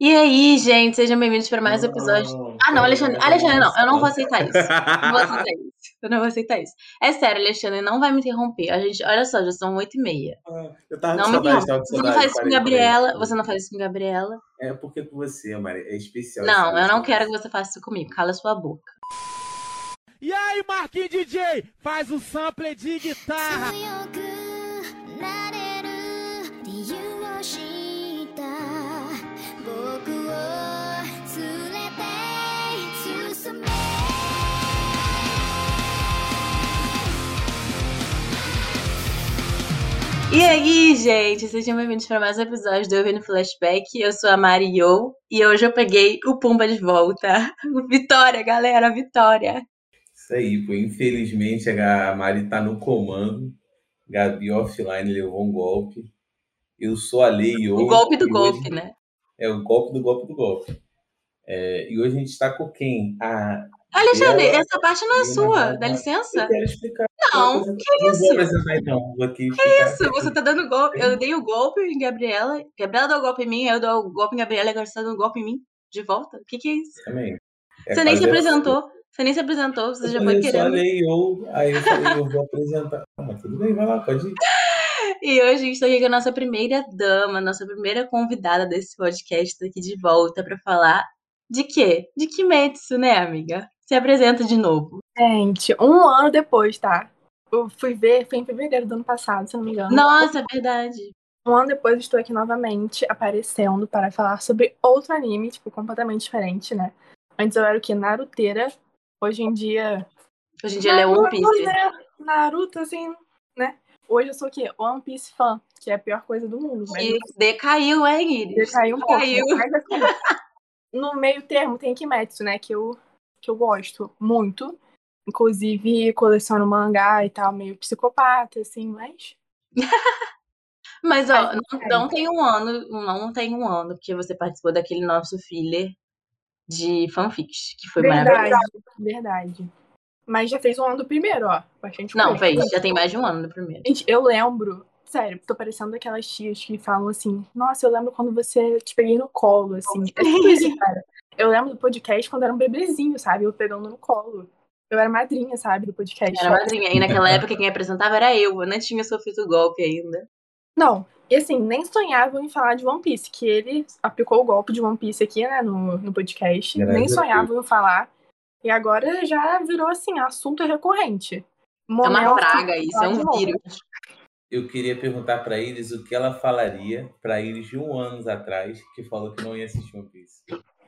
E aí, gente, sejam bem-vindos para mais um episódio. Ah, não, Alexandre, Alexandre, não, eu não vou aceitar isso. Não vou aceitar isso. Eu não vou aceitar isso. É sério, Alexandre, não vai me interromper. A gente, olha só, já são oito e meia. Ah, Eu tava Não com me saudade, interrompa. tava com Você não faz isso com Gabriela. Você não faz isso com Gabriela. É porque com você, Mari, é especial. Não, eu não quero que você faça isso comigo. Cala sua boca. E aí, Marquinhos DJ, faz o sample de guitarra. E aí, gente, sejam bem-vindos para mais um episódio do Ouvindo Flashback. Eu sou a Mario e hoje eu peguei o Pumba de volta. Vitória, galera, vitória. Isso aí, pô. Infelizmente a Mari tá no comando. Gabi offline levou um golpe. Eu sou a Lei O golpe do golpe, hoje- né? É o golpe do golpe do golpe. É, e hoje a gente tá com quem? A Alexandre, Gabriela essa parte não é sua, dá licença? Eu quero explicar. Não, que vou isso? apresentar então. Vou aqui explicar. Isso, você tá dando golpe. Eu dei o golpe em Gabriela. Gabriela deu o golpe em mim, eu dou o golpe em Gabriela e agora você tá dando golpe em mim de volta? O que que é isso? Também. É você nem se apresentou. Você nem se apresentou, você Eu já foi só querendo. Lei ou aí eu falei, eu vou apresentar. Ah, mas tudo bem, vai lá, pode ir. E hoje a gente tá aqui com a nossa primeira dama, nossa primeira convidada desse podcast, tá aqui de volta pra falar de quê? De Kimetsu, né, amiga? Se apresenta de novo. Gente, um ano depois, tá? Eu fui ver, foi em fevereiro do ano passado, se não me engano. Nossa, é verdade. Um ano depois estou aqui novamente aparecendo para falar sobre outro anime, tipo, completamente diferente, né? Antes eu era o quê? Naruteira. Hoje em dia. Hoje em dia ela é One Piece. né? Naruto, assim, né? Hoje eu sou o quê? One Piece fã, que é a pior coisa do mundo. Mas Que decaiu, hein, Iris? decaiu um pouco. Decaiu. Mas assim, no meio termo tem Kimetsu, né? Que eu, que eu gosto muito. Inclusive, coleciono mangá e tal, meio psicopata, assim, mas. Mas, ó, Ai, não, ai. não tem um ano, não tem um ano, porque você participou daquele nosso filler de fanfics, que foi Verdade, maravilhoso. verdade. Mas já fez um ano do primeiro, ó. Bastante Não, coisa. fez, já tem mais de um ano no primeiro. Gente, eu lembro. Sério, tô parecendo aquelas tias que falam assim: Nossa, eu lembro quando você te peguei no colo, assim. Tipo. Eu lembro do podcast quando era um bebezinho, sabe? Eu pegando no colo. Eu era madrinha, sabe, do podcast. Era madrinha. E naquela época quem apresentava era eu. Eu nem tinha sofrido o golpe ainda. Não, e assim, nem sonhavam em falar de One Piece, que ele aplicou o golpe de One Piece aqui, né, no, no podcast. Graças nem sonhavam em falar. E agora já virou, assim, assunto recorrente. É uma Momento- praga isso, é um vírus. Eu queria perguntar pra Iris o que ela falaria pra Iris de um ano atrás, que falou que não ia assistir One Piece.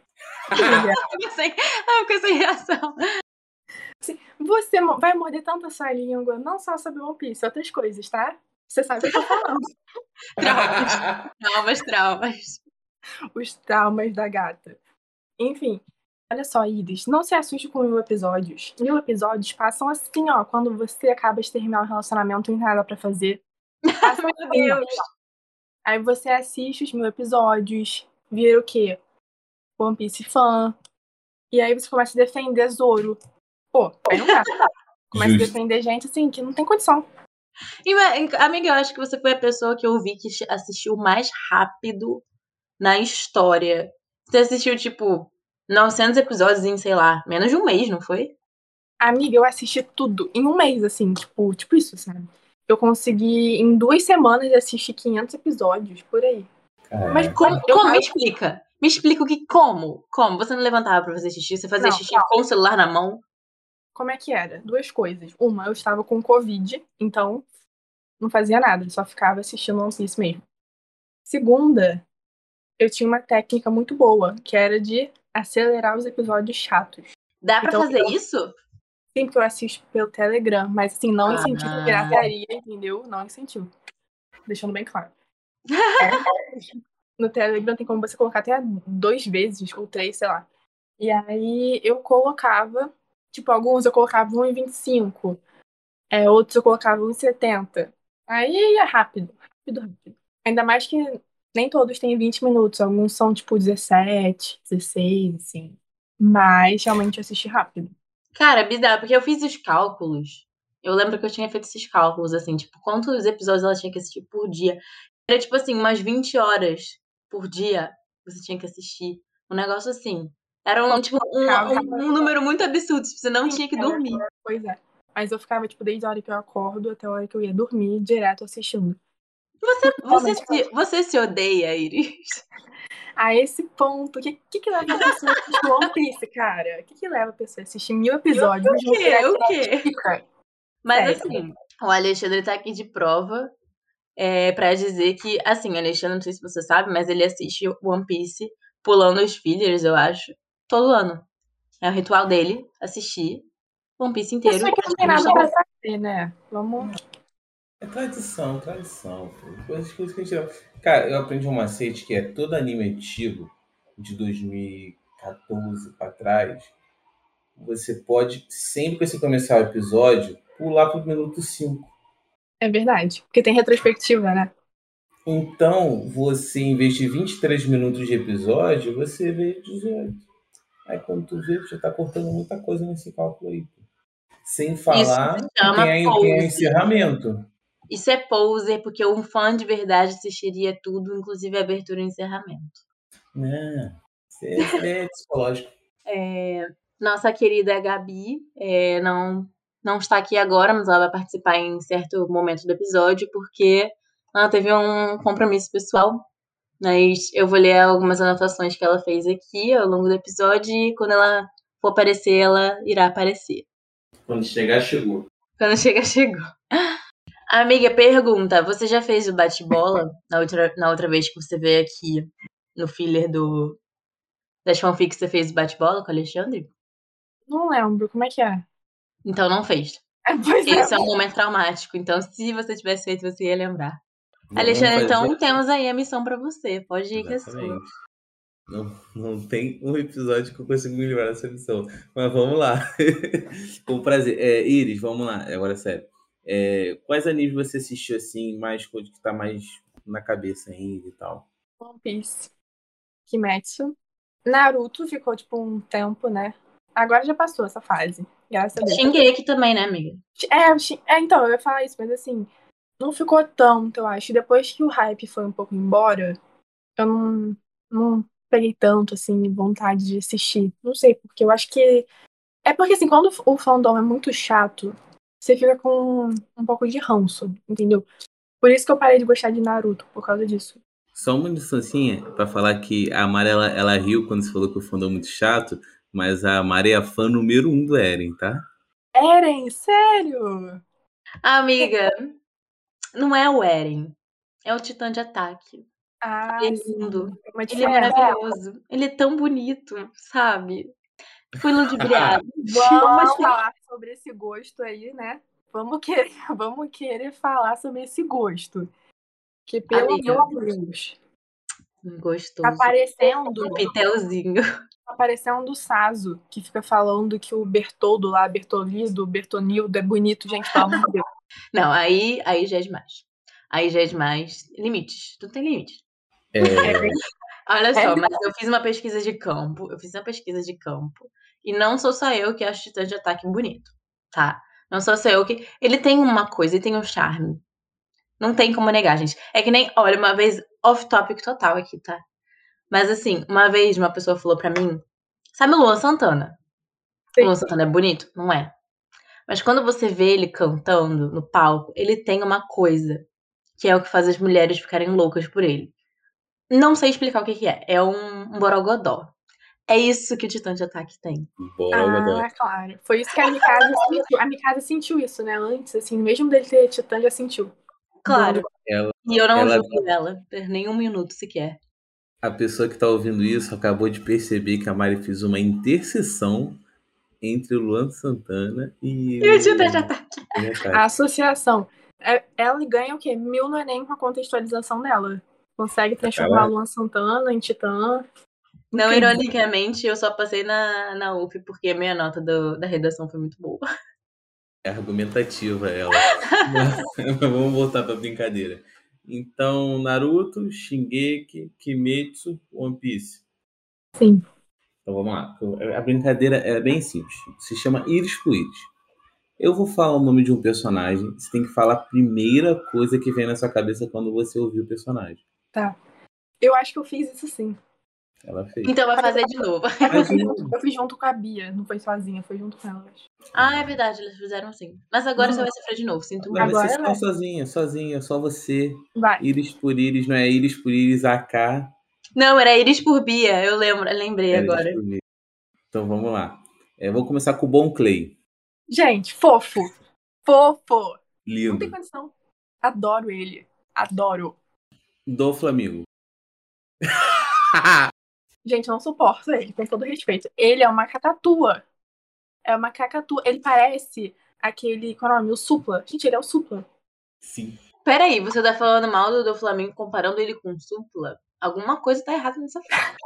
Eu fiquei sem, eu fiquei sem reação. Você mo- vai morder tanto a sua língua, não só sobre One Piece, outras coisas, tá? Você sabe o que eu tô falando. Traumas, traumas, traumas. Os traumas da gata. Enfim, olha só, Iris, não se assuste com mil episódios. Mil episódios passam assim, ó, quando você acaba de terminar um relacionamento e não tem nada pra fazer. Meu assim, ó. Deus. Aí você assiste os mil episódios, vira o quê? One Piece fã. E aí você começa a defender Zoro. Pô, aí não dá. Começa a Justo. defender gente assim, que não tem condição. E, amiga, eu acho que você foi a pessoa que eu vi que assistiu mais rápido na história. Você assistiu, tipo, 900 episódios em, sei lá, menos de um mês, não foi? Amiga, eu assisti tudo em um mês, assim, tipo, tipo isso, sabe? Eu consegui, em duas semanas, assistir 500 episódios, por aí. Mas. Como, eu como? Me explica. Me explica o que, como? Como? Você não levantava pra fazer xixi? Você fazia Não, xixi não. com o celular na mão? Como é que era? Duas coisas. Uma, eu estava com Covid, então não fazia nada, só ficava assistindo One Piece mesmo. Segunda, eu tinha uma técnica muito boa, que era de acelerar os episódios chatos. Dá pra Então, fazer eu- isso? Sempre que eu assisto pelo Telegram, mas assim, não Ah. incentivo pirataria, entendeu? Não incentivo. Deixando bem claro. É, no Telegram tem como você colocar até duas vezes, ou três, sei lá. E aí eu colocava, tipo, alguns eu colocava 1,25, é, outros eu colocava 1,70. Aí ia rápido, rápido, rápido. Ainda mais que nem todos têm 20 minutos, alguns são tipo 17, 16, assim. Mas realmente eu assisti rápido. Cara, é bizarro, porque eu fiz os cálculos. Eu lembro que eu tinha feito esses cálculos, assim, tipo, quantos episódios ela tinha que assistir por dia. Era, tipo assim, umas 20 horas por dia. você tinha que assistir. Um negócio assim. Era um, tipo, um, um- um número muito absurdo. Você não tinha que dormir. Pois é. Mas eu ficava, tipo, desde a hora que eu acordo até a hora que eu ia dormir, direto assistindo. Você se, você se odeia, Iris? A esse ponto, o que, que, que leva a pessoa a assistir One Piece, cara? O que, que leva a pessoa a assistir mil episódios? O quê? O quê? Mas assim, o Alexandre tá aqui de prova é, pra dizer que, assim, o Alexandre, não sei se você sabe, mas ele assiste One Piece pulando os fillers, eu acho, todo ano. É o ritual dele, assistir One Piece inteiro. Pessoa que não tem nada pra saber, né? Vamos. É tradição, tradição. pô. Coisas, coisas que a gente. Cara, eu aprendi um macete que é todo anime antigo, de 2014 pra trás, você pode, sempre que você começar o episódio, pular pro minuto 5. É verdade. Porque tem retrospectiva, né? Então, você, em vez de 23 minutos de episódio, você vê 18. Aí quando tu vê, já tá cortando muita coisa nesse cálculo aí. Sem falar se que chama tem, aí- tem encerramento. Isso é poser, porque um fã de verdade assistiria tudo, inclusive a abertura e encerramento. Né? Isso é, é psicológico. É, nossa querida Gabi é, não, não está aqui agora, mas ela vai participar em certo momento do episódio, porque ela teve um compromisso pessoal. Mas eu vou ler algumas anotações que ela fez aqui ao longo do episódio e quando ela for aparecer, ela irá aparecer. Quando chegar, chegou. Quando chega, chegou. Amiga, pergunta: você já fez o bate-bola na outra, na outra vez que você veio aqui no filler do. Das fanfics você fez o bate-bola com o Alexandre? Não lembro. Como é que é? Então não fez. Pois é. Esse é um momento traumático. Então, se você tivesse feito, você ia lembrar. Vamos Alexandre, então fazer- temos aí a missão pra você. Pode ir que é sua. Exatamente. Não, não tem um episódio que eu consigo me livrar dessa missão. Mas vamos lá. Com prazer. É, Iris, vamos lá. Agora, sério. É, quais animes você assistiu assim, mais coisa que tá mais na cabeça ainda e tal? One Piece. Kimetsu. Naruto ficou, tipo, um tempo, né? Agora já passou essa fase. Graças a Deus. Shingeki também, né, amiga? É, é, então, eu ia falar isso, mas assim, não ficou tanto, eu acho. Depois que o hype foi um pouco embora, eu não, não peguei tanto, assim, vontade de assistir. Não sei, porque eu acho que. É porque, assim, quando o fandom é muito chato, você fica com um pouco de ranço, entendeu? Por isso que eu parei de gostar de Naruto, por causa disso. Só uma licencinha pra falar que a Mari ela, ela riu quando você falou que o fandom é muito chato, mas a Mari é a fã número um do Eren, tá? Eren, sério? Amiga, não é o Eren. É o Titã de Ataque. Ah, Ele é lindo. É Ele é maravilhoso. Ele é tão bonito, sabe? Fui ludibriada. Vamos falar sobre esse gosto aí, né? Vamos querer, vamos querer falar sobre esse gosto. Que pelo amor de Deus. Gostoso. Tá parecendo, Um pitelzinho. tá parecendo o Sazo, que fica falando que o Bertoldo lá, Bertolido, Bertonildo é bonito, gente, pelo amor de Deus. Não, aí, aí já é demais. Aí já é demais. Limites. Tudo tem limite. É, Olha só, É. mas eu fiz uma pesquisa de campo. Eu fiz uma pesquisa de campo. E não sou só eu que acho Titã de Ataque bonito, tá? Não sou só eu que. Ele tem uma coisa, ele tem um charme. Não tem como negar, gente. É que nem. Olha, uma vez. Off-topic total aqui, tá? Mas assim, uma vez uma pessoa falou pra mim. Sabe o Luan Santana? Sim. O Luan Santana é bonito? Não é. Mas quando você vê ele cantando no palco, ele tem uma coisa que é o que faz as mulheres ficarem loucas por ele. Não sei explicar o que, que é. É um, um borogodó. É isso que o Titã de Ataque tem. Borogodó. Ah, claro. Foi isso que a Mikasa sentiu. A Mikasa sentiu isso, né? Antes, assim, mesmo dele ter Titã, já sentiu. Claro. Ela- E eu não ela- julgo ela por nenhum minuto sequer. A pessoa que tá ouvindo isso acabou de perceber que a Mari fez uma interseção entre o Luan Santana e, E o Titã de Ataque. A associação. é- Ela ganha o quê? Mil no Enem com a contextualização dela. Consegue transformar Caraca. Luan Santana em Titã. Não, ironicamente, eu só passei na, na UF porque a minha nota do- da redação foi muito boa. É argumentativa ela. Mas vamos voltar pra brincadeira. Então, Naruto, Shingeki, Kimetsu, One Piece. Sim. Então vamos lá. A brincadeira é bem simples. Se chama por Íris. Eu vou falar o nome de um personagem. Você tem que falar a primeira coisa que vem na sua cabeça quando você ouvir o personagem. Eu acho que eu fiz isso sim. Ela fez. Então vai fazer de novo. É eu eu- junto, eu com a Bia, não foi sozinha, foi junto com ela. eu. Ah, é verdade, eles fizeram assim. Mas agora Não. você vai sofrer de novo, sinto Não, muito. Agora vocês estão vai. sozinha, sozinha, só você. Vai. Íris por íris, não é íris por íris, AK. Não, era Iris por Bia, eu lembro, eu lembrei É, agora. Então vamos lá. É, vou começar com o Bom Clay. Gente, fofo. Fofo. Não tem Lindo. condição. Adoro ele. Adoro. Do Flamengo. Gente, eu não suporto ele, com todo respeito. Ele é uma cacatua. É uma cacatua. Ele parece aquele. Qual é o nome? O Supla. Gente, ele é o Supla. Sim. Peraí, você tá falando mal do, do Flamengo comparando ele com o Supla? Alguma coisa tá errada nessa frase.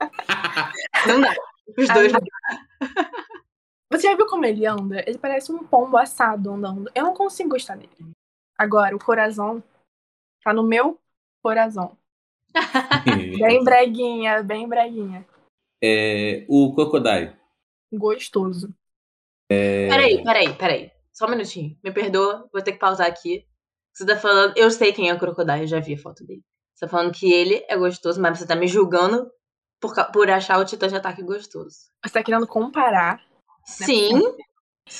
Não dá. Os dois. Você já viu como ele anda? Ele parece um pombo assado andando. Eu não consigo gostar dele. Agora, o coração tá no meu coração. Bem breguinha, bem breguinha. É, o Crocodile. Gostoso. Peraí, peraí, peraí. Só um minutinho. Me perdoa, vou ter que pausar aqui. Você tá falando. Eu sei quem é o Crocodile, eu já vi a foto dele. Você tá falando que ele é gostoso, mas você tá me julgando por, por achar o Titã de Ataque gostoso. Você tá querendo comparar. Sim.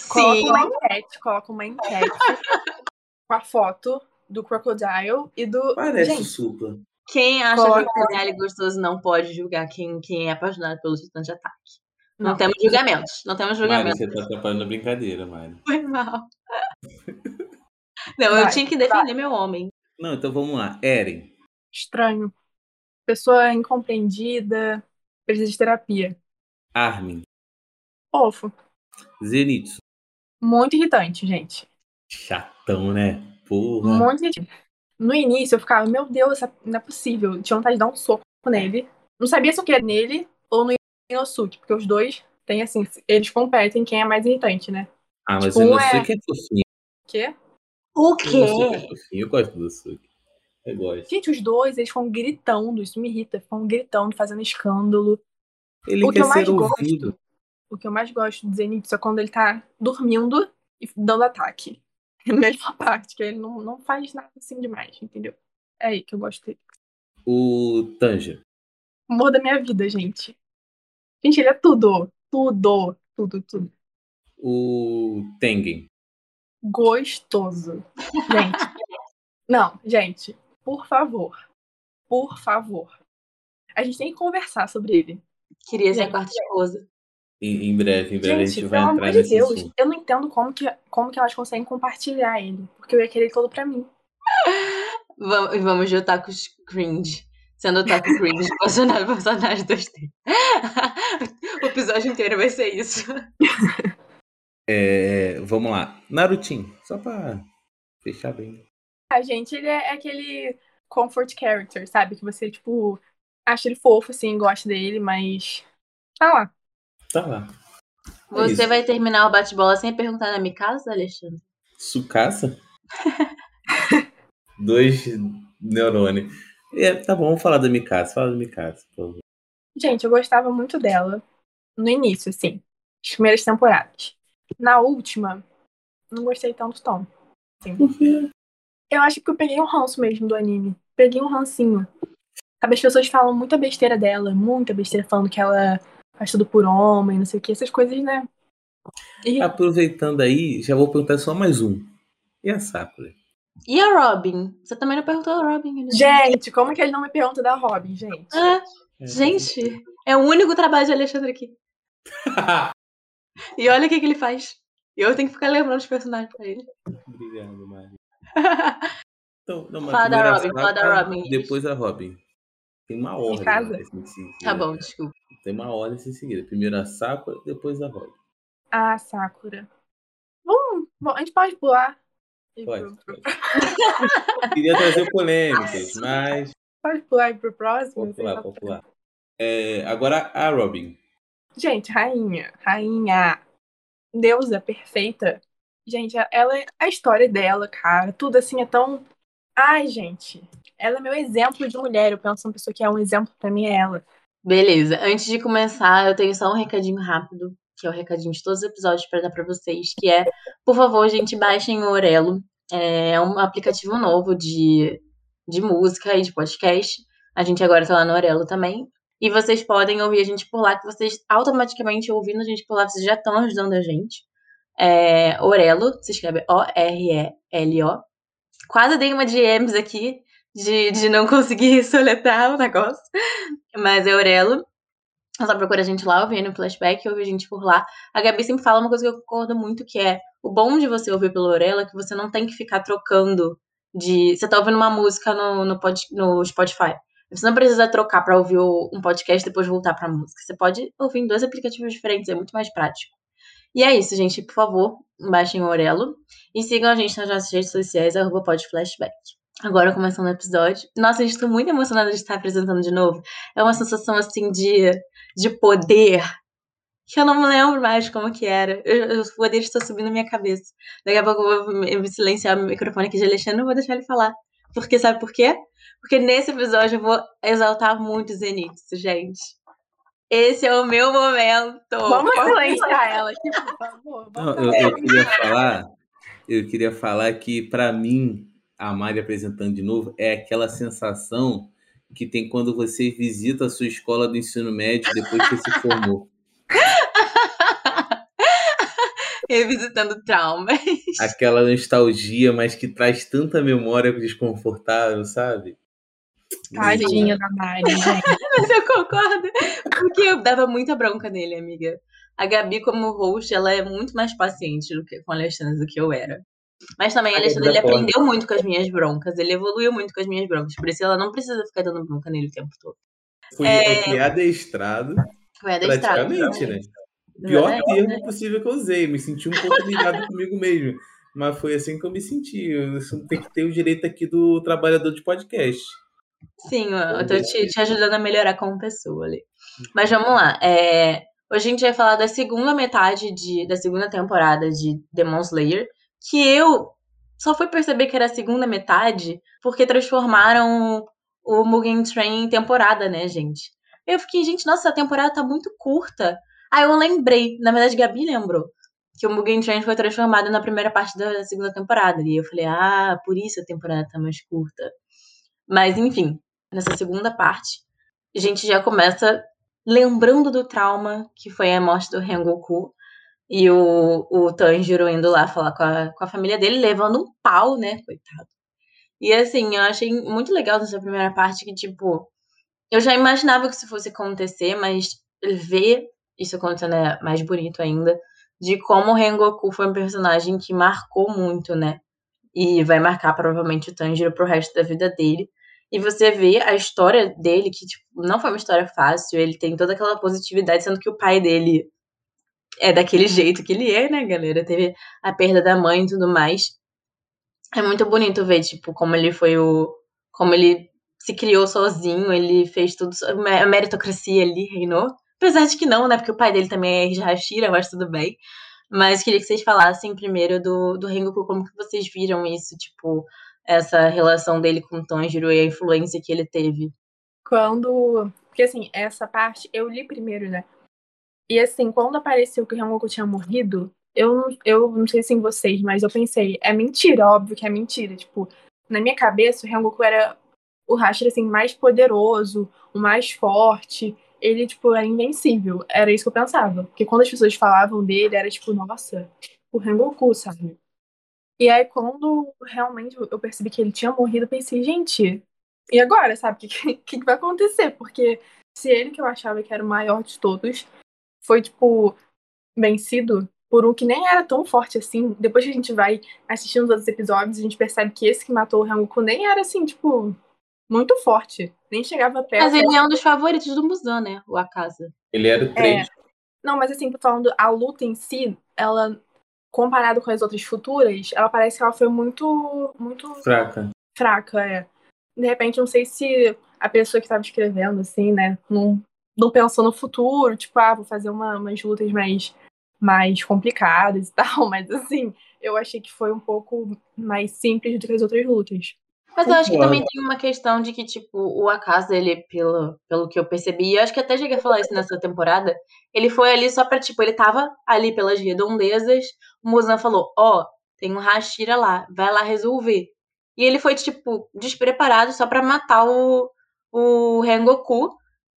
Coloca Sim. uma enquete, coloca uma enquete com a foto do Crocodile e do. Parece o Gente, Supla. Quem acha Coloca- Crocodile gostoso não pode julgar quem, quem é apaixonado pelo Titã de Ataque. Não, Não. temos julgamentos. Não temos Mari, julgamentos. você tá atrapalhando a brincadeira, Mari. Foi mal. Não, eu Vai, tinha que defender meu homem. Não, então vamos lá. Eren. estranho. Pessoa incompreendida, precisa de terapia. Armin. Fofo. Zenitsu. Muito irritante, gente. Chatão, né? Porra. Muito irritante. No início eu ficava, meu Deus, não é possível. Tinha vontade de dar um soco nele. Não sabia se o que era nele ou no Inosuke, porque os dois têm assim, eles competem quem é mais irritante, né? Ah, mas Tipo, o um é- Inosuke é fofinho. Que? O O Inosuke é fofinho. Eu gosto do Inosuke. Eu gosto. Gente, os dois, eles ficam gritando, isso me irrita, ficam gritando, fazendo escândalo. Ele o que quer eu mais ouvido. gosto, o que eu mais gosto do Zenitsu é quando ele tá dormindo e dando ataque. É a mesma parte, que ele não, não faz nada assim demais, entendeu? É aí que eu gosto dele. O Tanger. Amor da minha vida, gente. Gente, ele é tudo. Tudo. Tudo, tudo. O Tengen. Gostoso. Gente. Não, gente, por favor. Por favor. A gente tem que conversar sobre ele. Queria ser a quarta esposa. Em, em breve, em breve a Gente, gente vai pelo entrar amor de nesse Deus, assunto. eu não entendo como que, como que elas conseguem compartilhar ele. Porque eu ia querer ele todo pra mim. Vamos, e vamos de otakus cringe. Sendo otaku cringe, por personagens 2D. o episódio inteiro vai ser isso. É, vamos lá. Narutinho. Só pra fechar bem. A gente, ele é aquele comfort character, sabe? Que você, tipo, acha ele fofo, assim, gosta dele, mas. Tá lá. Tá lá. É Você isso. vai terminar o bate-bola sem perguntar na Mikasa, Alexandre? Sucaça? Dois neurônios. É, tá bom, vamos falar da Mikasa. Fala da Mikasa, por favor. Gente, eu gostava muito dela no início, assim, as primeiras temporadas. Na última, não gostei tanto Tom. Por quê? Eu acho que eu peguei um ranço mesmo do anime. Peguei um rancinho. Sabe, as pessoas falam muita besteira dela, muita besteira falando que ela faz tudo por homem, não sei o que, essas coisas, né? E Aproveitando aí, já vou perguntar só mais um. E a Sakura? E a Robin? Você também não perguntou a Robin. né? Gente, como que ele não me pergunta da Robin, gente? Ah, gente, é o único trabalho de Alexandre aqui. E olha o que, que ele faz. E eu tenho que ficar lembrando os personagens pra ele. Obrigado, Mari. Então, não, mas Fala da Robin, fala da Robin. Depois a Robin. Tem uma ordem. casa? né, assim, se- tá bom, desculpa. Tem uma ordem em seguida. Primeiro a Sakura, depois a Robin. Ah, Sakura. Vamos, bom, a gente pode pular. Pode, pode. Queria trazer polêmicas, mas. Pode pular e ir pro próximo? Pode pular, pode pular. É, agora a Robin. Gente, rainha, rainha, deusa perfeita. Gente, ela é a história dela, cara. Tudo assim é tão. Ai, gente. Ela é meu exemplo de mulher. Eu penso uma pessoa que é um exemplo pra mim, é ela. Beleza, antes de começar, eu tenho só um recadinho rápido, que é o recadinho de todos os episódios pra dar pra vocês, que é, por favor, gente, baixem o Orelo. É um aplicativo novo de, de música e de podcast. A gente agora tá lá no Orelo também. E vocês podem ouvir a gente por lá, que vocês automaticamente ouvindo a gente por lá, vocês já estão ajudando a gente. É, Orelo, se escreve O-R-E-L-O. Quase dei uma DMs aqui de, de não conseguir soletrar o negócio. Mas é Orelo. Ela procura a gente lá, ouvir no flashback, ouvir a gente por lá. A Gabi sempre fala uma coisa que eu concordo muito, que é o bom de você ouvir pelo Orelo é que você não tem que ficar trocando de. Você tá ouvindo uma música no, no, pod, no Spotify. Você não precisa trocar para ouvir um podcast e depois voltar pra música. Você pode ouvir em dois aplicativos diferentes, é muito mais prático. E é isso, gente. Por favor, baixem o Orelo e sigam a gente nas nossas redes sociais, arroba podflashback. Agora começando o episódio. Nossa, a gente tá muito emocionada de estar apresentando de novo. É uma sensação assim de, de poder que eu não me lembro mais como que era. Eu, os poderes estão subindo na minha cabeça. Daqui a pouco eu vou me, silenciar o microfone aqui de Alexandre e não vou deixar ele falar. Porque sabe por quê? Porque nesse episódio eu vou exaltar muito Zenitsu, gente. Esse é o meu momento. Vamos silenciar ela aqui, por favor. Não, eu, eu queria falar, eu queria falar que para mim a Mari apresentando de novo é aquela sensação que tem quando você visita a sua escola do ensino médio depois que você se formou. Revisitando traumas. Aquela nostalgia, mas que traz tanta memória desconfortável, sabe? Tadinha da Mari. Mas eu concordo. Porque eu dava muita bronca nele, amiga. A Gabi, como host, ela é muito mais paciente do que com o Alexandre do que eu era. Mas também o Alexandre ele forma. aprendeu muito com as minhas broncas. Ele evoluiu muito com as minhas broncas. Por isso ela não precisa ficar dando bronca nele o tempo todo. Foi, É. fui adestrado, Foi adestrado. praticamente, né? Pior Exatamente. termo possível que eu usei. Me senti um pouco humilhado comigo mesmo. Mas foi assim que eu me senti. Eu tenho que ter o direito aqui do trabalhador de podcast. Sim, eu tô te, te ajudando a melhorar como pessoa ali. Mas vamos lá. é, hoje a gente vai falar da segunda metade de, da segunda temporada de Demon Slayer, que eu só fui perceber que era a segunda metade porque transformaram o Mugen Train em temporada, né, gente? Eu fiquei, gente, nossa, a temporada tá muito curta. Aí eu lembrei, na verdade, Gabi lembrou que o Mugen Train foi transformado na primeira parte da segunda temporada. E eu falei, ah, por isso a temporada tá mais curta. Mas, enfim, nessa segunda parte, a gente já começa lembrando do trauma que foi a morte do Rengoku e o, o Tanjiro indo lá falar com a, com a família dele, levando um pau, né, coitado. E assim, eu achei muito legal nessa primeira parte que, tipo, eu já imaginava que isso fosse acontecer, mas ver isso acontecendo é mais bonito ainda, de como o Rengoku foi um personagem que marcou muito, né? E vai marcar provavelmente o Tanjiro pro resto da vida dele. E você vê a história dele, que tipo, não foi uma história fácil, ele tem toda aquela positividade, sendo que o pai dele é daquele jeito que ele é, né, galera? Teve a perda da mãe e tudo mais. É muito bonito ver, tipo, como ele foi o. Como ele se criou sozinho, ele fez tudo. A meritocracia ali reinou. Apesar de que não, né? Porque o pai dele também é Hashira, mas tudo bem. Mas queria que vocês falassem primeiro do, do Rengoku, como que vocês viram isso, tipo, essa relação dele com o Tanjiro e a influência que ele teve. Quando. Porque assim, essa parte eu li primeiro, né? E assim, quando apareceu que o Rengoku tinha morrido, eu, eu não sei se em vocês, mas eu pensei, é mentira, óbvio que é mentira. Tipo, na minha cabeça, o Rengoku era o Hashira, assim, mais poderoso, o mais forte. Ele, tipo, era invencível. Era isso que eu pensava. Porque quando as pessoas falavam dele, era tipo, nossa, o Rengoku, sabe? E aí, quando realmente eu percebi que ele tinha morrido, eu pensei, gente, e agora, sabe? O que, que, que vai acontecer? Porque se ele, que eu achava que era o maior de todos, foi, tipo, vencido por um que nem era tão forte assim, depois que a gente vai assistindo os outros episódios, a gente percebe que esse que matou o Rengoku nem era, assim, tipo, muito forte. Nem chegava perto. Mas ele é um dos favoritos do Musan, né? O Akasa. Ele era o 3. Não, mas assim, tô falando, a luta em si, ela, comparado com as outras futuras, ela parece que ela foi muito, muito Fraca. fraca, é. De repente, não sei se a pessoa que tava escrevendo, assim, né, não, não pensou no futuro, tipo, ah, vou fazer uma, umas lutas mais, mais complicadas e tal, mas assim, eu achei que foi um pouco mais simples do que as outras lutas. Mas eu acho que também tem uma questão de que, tipo, o Akasa, ele, pelo, pelo que eu percebi, e eu acho que até cheguei a falar isso nessa temporada, ele foi ali só pra, tipo, ele tava ali pelas redondezas, o Muzan falou, ó, tem um Hashira lá, vai lá resolver. E ele foi, tipo, despreparado só pra matar o, o Rengoku,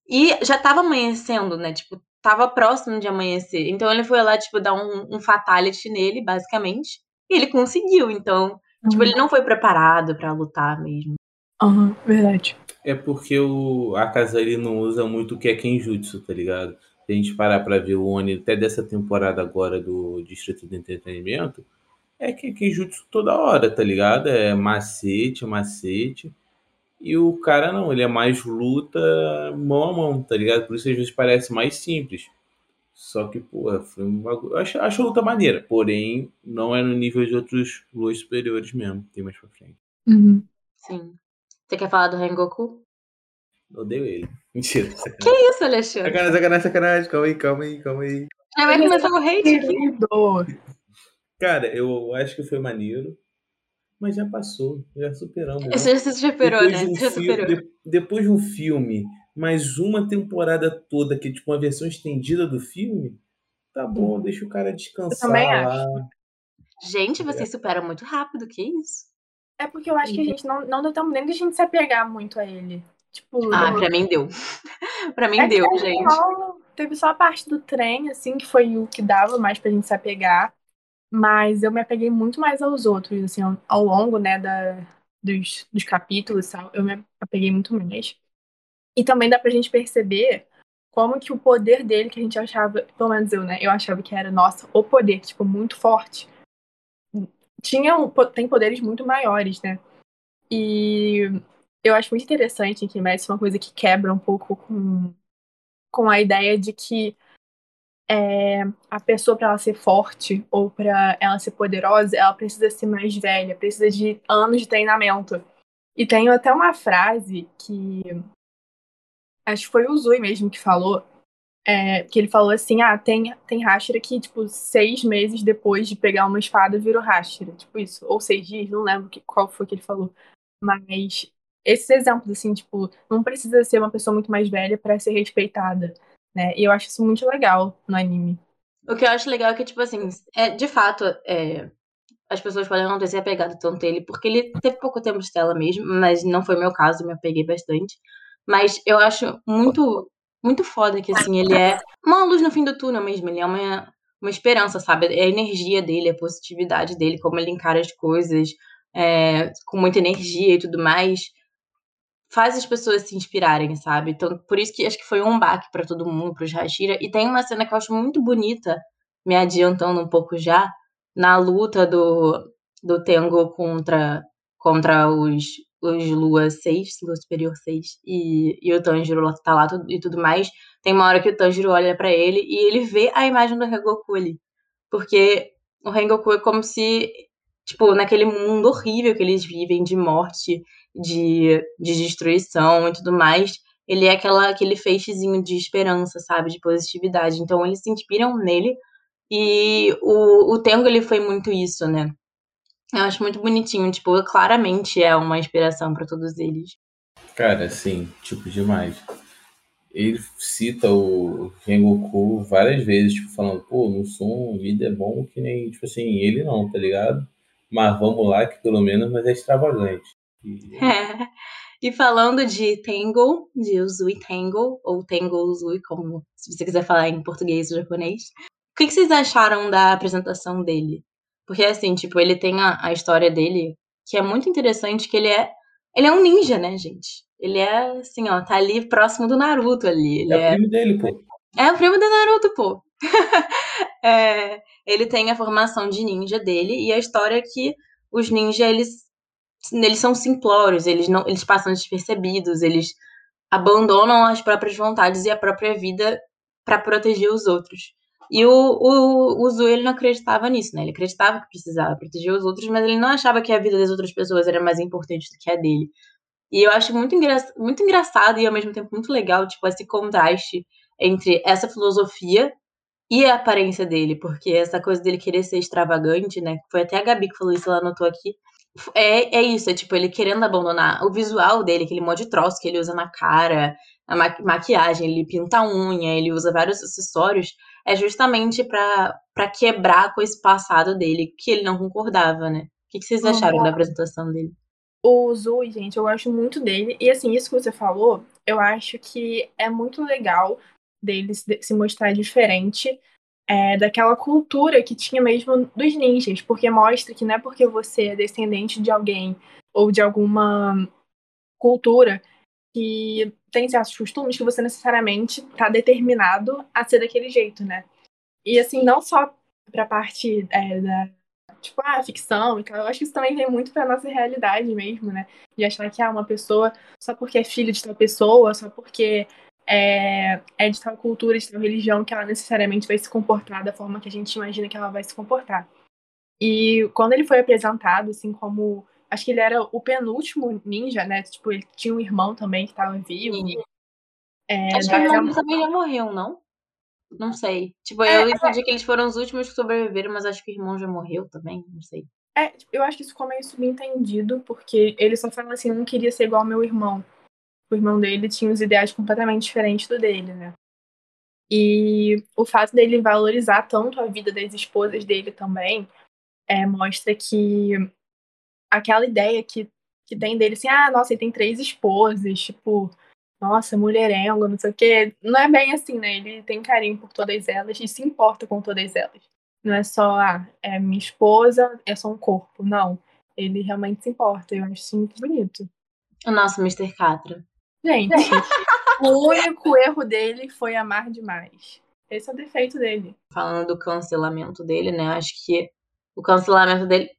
E já tava amanhecendo, né? Tipo, tava próximo de amanhecer. Então ele foi lá, tipo, dar um, um fatality nele, basicamente. E ele conseguiu. Então, tipo, ele não foi preparado pra lutar mesmo. Aham, verdade. É porque o Akaza ele não usa muito o que é Kenjutsu, tá ligado? Se a gente parar pra ver o Oni até dessa temporada agora do Distrito de Entretenimento, é que é Kenjutsu toda hora, tá ligado? É macete, macete. E o cara não, ele é mais luta mão a mão, tá ligado? Por isso às vezes parece mais simples. Só que, porra, foi um bagulho. Eu acho, acho a luta maneira, porém, não é no nível de outros luas superiores mesmo. Tem mais pra frente. Uhum. Sim. Você quer falar do Rengoku? Odeio ele. Mentira. Que Sacanagem, isso, Alexandre? sacanagem, sacanagem, sacanagem. Calma aí, calma aí, calma aí. Já vai começar o hate aqui. Cara, eu acho que foi maneiro, mas já passou, já superamos. né? Você já superou, Depois né? de um já filme- superou. de- depois de um filme, mais uma temporada toda, que é tipo uma versão estendida do filme, tá bom, deixa o cara descansar também lá. Gente, vocês superam muito rápido, que isso? É porque eu acho que a gente não, não deu tempo nem de a gente se apegar muito a ele. Tipo, Ah, eu- pra mim deu. pra mim É deu, gente. só- teve só a parte do trem, assim, que foi o que dava mais pra gente se apegar. Mas eu me apeguei muito mais aos outros, assim, ao, ao longo, né, da, dos, dos capítulos tal. Eu me apeguei muito mais. E também dá pra gente perceber como que o poder dele, que a gente achava, pelo menos eu, né, eu achava que era, nossa, o poder, tipo, muito forte. Tinha, tem poderes muito maiores, né? E eu acho muito interessante em Kimetsu uma coisa que quebra um pouco com, com a ideia de que é, a pessoa, para ela ser forte ou para ela ser poderosa, ela precisa ser mais velha, precisa de anos de treinamento. E tem até uma frase que acho que foi o Zui mesmo que falou, é, que ele falou assim, ah, tem, tem Hashira que, tipo, seis meses depois de pegar uma espada virou Hashira, tipo isso, ou seis dias, não lembro que, qual foi que ele falou. Mas esses exemplos, assim, tipo, não precisa ser uma pessoa muito mais velha para ser respeitada, né? E eu acho isso muito legal no anime. O que eu acho legal é que, tipo assim, é, de fato, é, as pessoas podem não ter se apegado tanto a ele, porque ele teve pouco tempo de tela mesmo, mas não foi meu caso, me apeguei bastante. Mas eu acho muito, muito foda que, assim, ele é uma luz no fim do túnel mesmo, ele é uma, uma esperança, sabe? É a energia dele, a positividade dele, como ele encara as coisas, é, com muita energia e tudo mais, faz as pessoas se inspirarem, sabe? Então, por isso que acho que foi um baque pra todo mundo, pros Hashira. E tem uma cena que eu acho muito bonita, me adiantando um pouco já, na luta do, do Tengo contra, contra os, os Lua 6, Lua Superior 6, e, e o Tanjiro lá- tá lá tudo- e tudo mais. Tem uma hora que o Tanjiro olha pra ele e ele vê a imagem do Rengoku ali. Porque o Rengoku é como se, tipo, naquele mundo horrível que eles vivem, de morte, de, de destruição e tudo mais, ele é aquela, aquele feixezinho de esperança, sabe? De positividade. Então eles se inspiram nele. E o, o Tengo, ele foi muito isso, né? Eu acho muito bonitinho. Tipo, claramente é uma inspiração pra todos eles. Cara, sim, tipo, demais. Ele cita o Rengoku várias vezes, tipo, falando, pô, não sou um líder bom que nem, tipo assim, ele não, tá ligado? Mas vamos lá, que pelo menos mas é extravagante. E- E falando de Tangle, de Uzui Tangle, ou Tangle Uzui, como se você quiser falar em português ou japonês. O que, que vocês acharam da apresentação dele? Porque, assim, tipo, ele tem a, a história dele, que é muito interessante, que ele é. Ele é um ninja, né, gente? Ele é, assim, ó, tá ali próximo do Naruto ali. Ele É o é, primo dele, pô. é o primo do Naruto, pô. É, ele tem a formação de ninja dele e a história é que os ninjas, eles, eles são simplórios, eles não eles passam despercebidos, eles abandonam as próprias vontades e a própria vida para proteger os outros. E o, o, o Zu, ele não acreditava nisso, né? Ele acreditava que precisava proteger os outros, mas ele não achava que a vida das outras pessoas era mais importante do que a dele. E eu acho muito, engra muito engraçado e ao mesmo tempo muito legal, tipo, esse contraste entre essa filosofia e a aparência dele, porque essa coisa dele querer ser extravagante, né? Foi até a Gabi que falou isso, ela anotou aqui. É, é isso, é tipo, ele querendo abandonar o visual dele, aquele monte de troço que ele usa na cara, a ma maquiagem, ele pinta a unha, ele usa vários acessórios, é justamente pra, pra quebrar com esse passado dele, que ele não concordava, né? O que, que vocês acharam da apresentação dele? O Zui, gente, eu gosto muito dele. E assim, isso que você falou eu acho que é muito legal deles de- se mostrar diferente é, daquela cultura que tinha mesmo dos ninjas, porque mostra que não é porque você é descendente de alguém ou de alguma cultura que tem certos costumes que você necessariamente está determinado a ser daquele jeito, né? E assim, não só pra parte é, da tipo, ah, ficção eu acho que isso também vem muito pra nossa realidade mesmo, né? De achar que ah, uma pessoa, só porque é filho de tal pessoa, só porque é, é de tal cultura, de tal religião, que ela necessariamente vai se comportar da forma que a gente imagina que ela vai se comportar. E quando ele foi apresentado, assim, como. Acho que ele era o penúltimo ninja, né? Tipo, ele tinha um irmão também que tava vivo. É, Acho que o irmão também já morreu, não? Não sei. Tipo, É, eu entendi que eles foram os últimos que sobreviveram, mas acho que o irmão já morreu também, não sei. É, eu acho que isso ficou meio subentendido, porque ele só fala assim, não queria ser igual ao meu irmão. O irmão dele tinha os ideais completamente diferentes do dele, né? E o fato dele valorizar tanto a vida das esposas dele também é, mostra que aquela ideia que, que tem dele, assim, ah, nossa, ele tem três esposas, tipo, nossa, mulherengo, não sei o quê. Não é bem assim, né? Ele tem carinho por todas elas e se importa com todas elas. Não é só, ah, é minha esposa, é só um corpo. Não. Ele realmente se importa. Eu acho isso muito bonito. O nosso Mr. Catra. Gente, o único erro dele foi amar demais. Esse é o defeito dele. Falando do cancelamento dele, né? Acho que o cancelamento dele.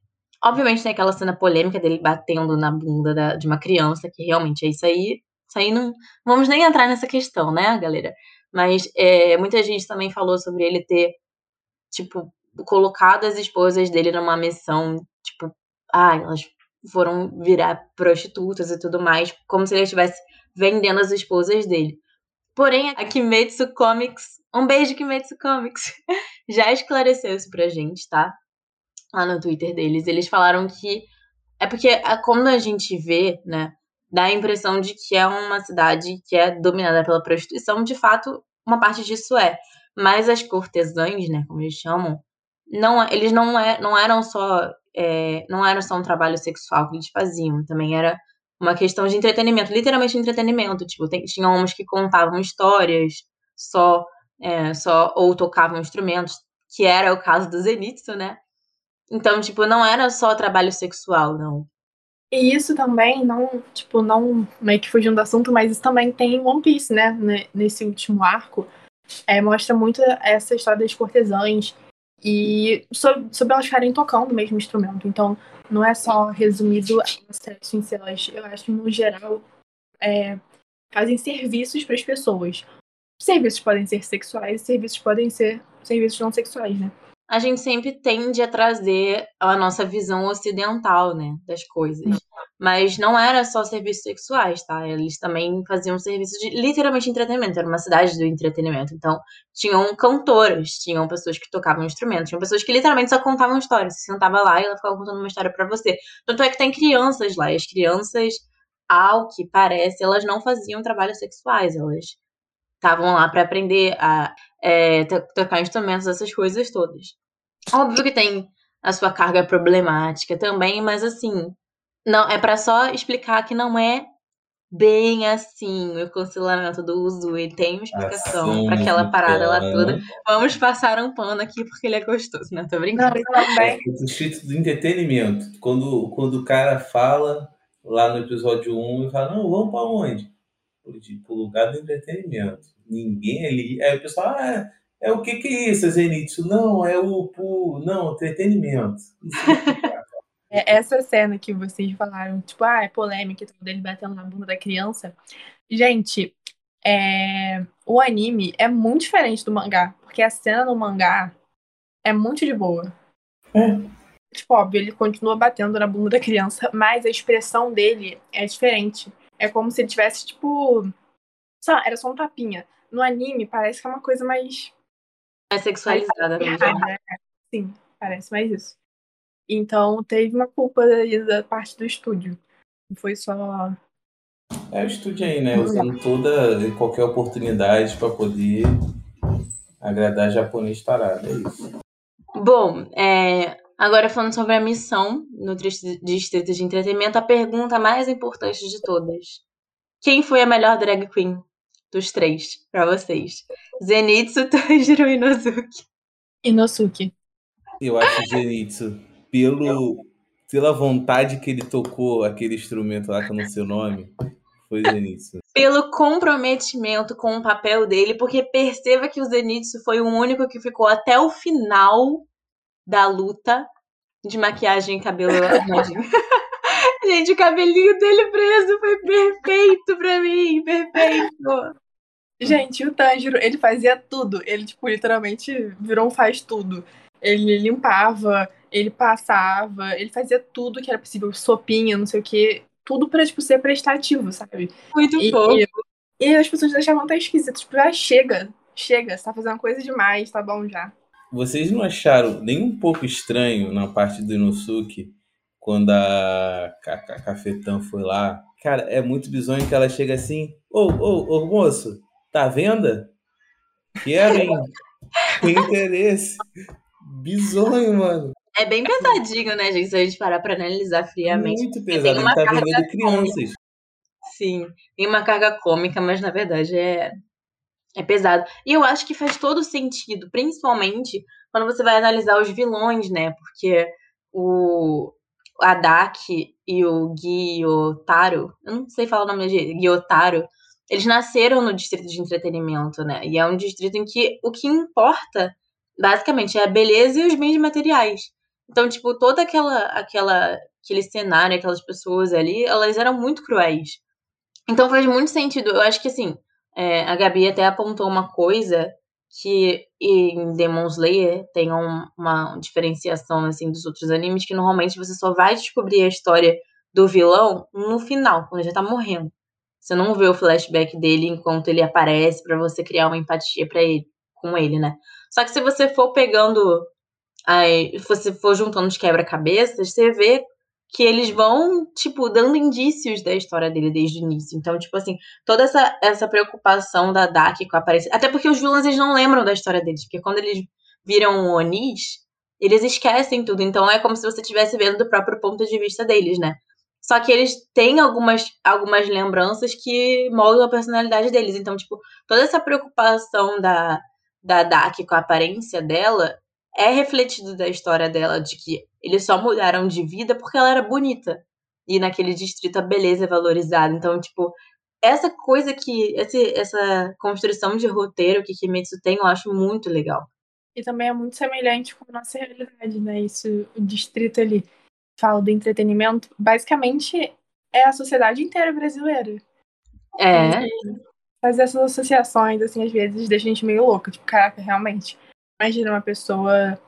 Obviamente tem aquela cena polêmica dele batendo na bunda da- de uma criança, que realmente é isso aí. Isso aí não. Vamos nem entrar nessa questão, né, galera? Mas é, muita gente também falou sobre ele ter, tipo, colocado as esposas dele numa missão, tipo, ah, elas foram virar prostitutas e tudo mais, como se ele estivesse vendendo as esposas dele. Porém, a Kimetsu Comics, um beijo Kimetsu Comics, já esclareceu isso pra gente, tá? Lá no Twitter deles. Eles falaram que é porque a- quando a gente vê, né, dá a impressão de que é uma cidade que é dominada pela prostituição, de fato, uma parte disso é. Mas as cortesãs, né, como eles chamam, não, eles não, é, não eram só é, não era só um trabalho sexual que eles faziam, também era uma questão de entretenimento, literalmente entretenimento. Tipo, tem, tinha homens que contavam histórias só, é, só ou tocavam instrumentos, que era o caso do Zenitsu, né? Então, tipo, não era só trabalho sexual, não. E isso também, não, tipo, não meio que fugindo do assunto, mas isso também tem em One Piece, né? ne- Nesse último arco. É, mostra muito essa história das cortesãs e sobre, sobre elas ficarem tocando o mesmo instrumento. Então, não é só resumido ao sexo em si, elas, eu acho no geral é, fazem serviços para as pessoas. Serviços podem ser sexuais, serviços podem ser serviços não sexuais, né? A gente sempre tende a trazer a nossa visão ocidental, né, das coisas. Mas não era só serviços sexuais, tá? Eles também faziam serviços de literalmente entretenimento. Era uma cidade do entretenimento. Então, tinham cantoras, tinham pessoas que tocavam instrumentos, tinham pessoas que literalmente só contavam histórias. Você sentava lá e ela ficava contando uma história pra você. Tanto é que tem crianças lá. E as crianças, ao que parece, elas não faziam trabalhos sexuais. Elas estavam lá pra aprender a é, to- tocar instrumentos, essas coisas todas. Óbvio que tem a sua carga problemática também, mas assim, não é pra só explicar que não é bem assim o cancelamento do Uzui. Tem uma explicação Assim, pra aquela parada lá então. toda. Vamos passar um pano aqui porque ele é gostoso, né? Tô brincando. Não, e também O escrito do entretenimento. Quando, quando o cara fala lá no episódio 1 e fala, não, vamos pra onde? Pro, pro lugar do entretenimento. Ninguém ali. Aí o pessoal, ah, é, é o que que é isso, Zenitsu? Não, é o. Pro, não, entretenimento. Isso É, essa cena que vocês falaram, tipo, ah, é polêmica, tudo dele batendo na bunda da criança. Gente, é, o anime é muito diferente do mangá, porque a cena no mangá é muito de boa. É. Tipo, óbvio, ele continua batendo na bunda da criança, mas a expressão dele é diferente. É como se ele tivesse, tipo. Sei lá, era só um tapinha. No anime, parece que é uma coisa mais É sexualizada mesmo. é. Sim, parece mais isso. Então teve uma culpa aí da parte do estúdio. Não foi só. É o estúdio aí, né? Usando toda e qualquer oportunidade para poder agradar japonês tarado. É isso. Bom, é, agora falando sobre a missão no Distrito de Entretenimento, a pergunta mais importante de todas. quem foi a melhor drag queen dos três pra vocês? Zenitsu, Tanjiro e Inosuke. Inosuke. Eu acho Zenitsu, pelo, pela vontade que ele tocou aquele instrumento lá que eu não sei o nome, foi Zenitsu. Pelo comprometimento com o papel dele, porque perceba que o Zenitsu foi o único que ficou até o final da luta de maquiagem e cabelo. Gente, o cabelinho dele preso foi perfeito pra mim, perfeito. Gente, o Tanjiro, ele fazia tudo. Ele, tipo, literalmente virou um faz tudo. Ele limpava, ele passava, ele fazia tudo que era possível, sopinha, não sei o quê. Tudo pra, tipo, ser prestativo, sabe? Muito E, fofo. e as pessoas achavam até esquisito. Tipo, ah, chega, chega, você tá fazendo coisa demais, tá bom já. Vocês não acharam nem um pouco estranho na parte do Inosuke, quando a Ca- Cafetã foi lá? Cara, é muito bizonho que ela chega assim: Ô, ô, ô, moço, tá à venda? Quero, hein? Tem interesse. Bizonho, mano. É bem pesadinho, né, gente? Se a gente parar pra analisar friamente. Muito pesado. Ele tá carga vendendo crianças. Sim, tem uma carga cômica, mas na verdade é, é pesado. E eu acho que faz todo sentido, principalmente quando você vai analisar os vilões, né? Porque o Adak e o Gyotaro, eu não sei falar o nome dele, Gyotaro, eles nasceram no distrito de entretenimento, né? E é um distrito em que o que importa, basicamente, é a beleza e os bens materiais. Então, tipo, toda aquela, aquela, aquele cenário, aquelas pessoas ali, elas eram muito cruéis. Então faz muito sentido. Eu acho que assim, é, a Gabi até apontou uma coisa que em Demon Slayer tem um- uma diferenciação assim dos outros animes que normalmente você só vai descobrir a história do vilão no final, quando ele já tá morrendo. Você não vê o flashback dele enquanto ele aparece pra você criar uma empatia para ele, com ele, né? Só que se você for pegando aí, se você for juntando os quebra-cabeças, você vê que eles vão, tipo, dando indícios da história dele desde o início. Então, tipo assim, toda essa, essa preocupação da Dak com a aparência. Até porque os vilões eles não lembram da história deles. Porque quando eles viram Onis, eles esquecem tudo. Então é como se você estivesse vendo do próprio ponto de vista deles, né? Só que eles têm algumas, algumas lembranças que moldam a personalidade deles. Então, tipo, toda essa preocupação da, da Dak com a aparência dela é refletido da história dela, de que eles só mudaram de vida porque ela era bonita. E naquele distrito a beleza é valorizada. Então, tipo, essa coisa que. Esse, essa construção de roteiro que Kimetsu tem, eu acho muito legal. E também é muito semelhante com a nossa realidade, né? Isso, o distrito ali, fala do entretenimento, basicamente é a sociedade inteira brasileira. É. Fazer essas associações, assim, às vezes deixa a gente meio louca. Tipo, caraca, realmente. Imagina uma pessoa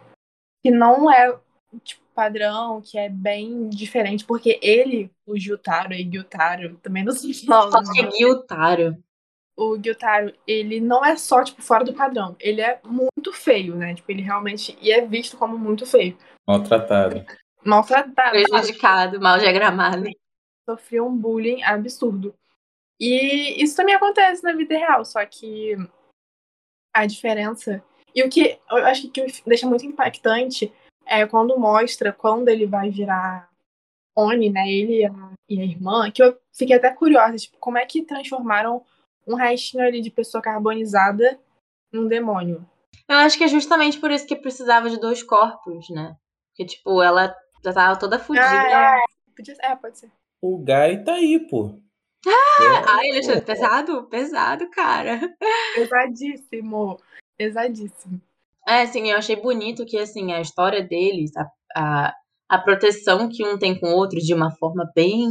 que não é, tipo, padrão, que é bem diferente, porque ele, o Gyutaro e Gyutaro, também não sei falar nome que é Gyutaro. o Gyutaro, ele não é só, tipo, fora do padrão. Ele é muito feio, né? Tipo, ele realmente e é visto como muito feio. Maltratado. Maltratado. Prejudicado, mal diagramado. Sofreu um bullying absurdo. E isso também acontece na vida real, só que a diferença. E o que eu acho que o que deixa muito impactante é quando mostra quando ele vai virar Oni, né? Ele e a, e a irmã, que eu fiquei até curiosa, tipo, como é que transformaram um restinho ali de pessoa carbonizada num demônio? Eu acho que é justamente por isso que precisava de dois corpos, né? Porque, tipo, ela já tava toda fodida. Ah, é. Podia, é, pode ser. O Guy tá aí, pô. Ai, Alexandre, pesado? Pesado, cara. Pesadíssimo. Pesadíssimo. É, assim, eu achei bonito que, assim, a história deles, a, a, a proteção que um tem com o outro de uma forma bem,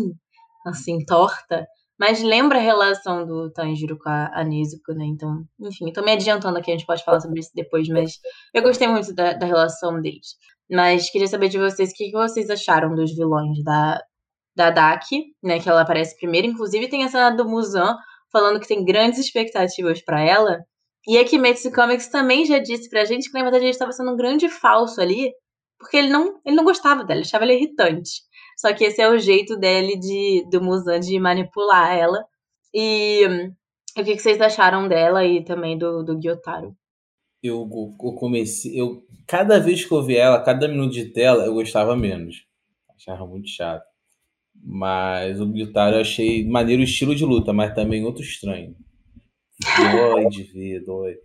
assim, torta, mas lembra a relação do Tanjiro com a, a Nezuko, né? Então, enfim, tô me adiantando aqui, a gente pode falar sobre isso depois, mas eu gostei muito da, da relação deles. Mas queria saber de vocês o que, que vocês acharam dos vilões da, da Daki, né? Que ela aparece primeiro, inclusive tem a cena do Muzan falando que tem grandes expectativas pra ela. E a Kimetsu Comics também já disse pra gente que na verdade ele estava sendo um grande falso ali, porque ele não, ele não gostava dela, achava ela irritante. Só que esse é o jeito dele de do Muzan de manipular ela. E o que, vocês acharam dela e também do, do Gyotaro? Eu, eu comecei. Eu, cada vez que eu vi ela, cada minuto de tela, eu gostava menos. Achava muito chato. Mas o Gyutaro eu achei maneiro o estilo de luta, mas também outro estranho. Dói de ver, dói.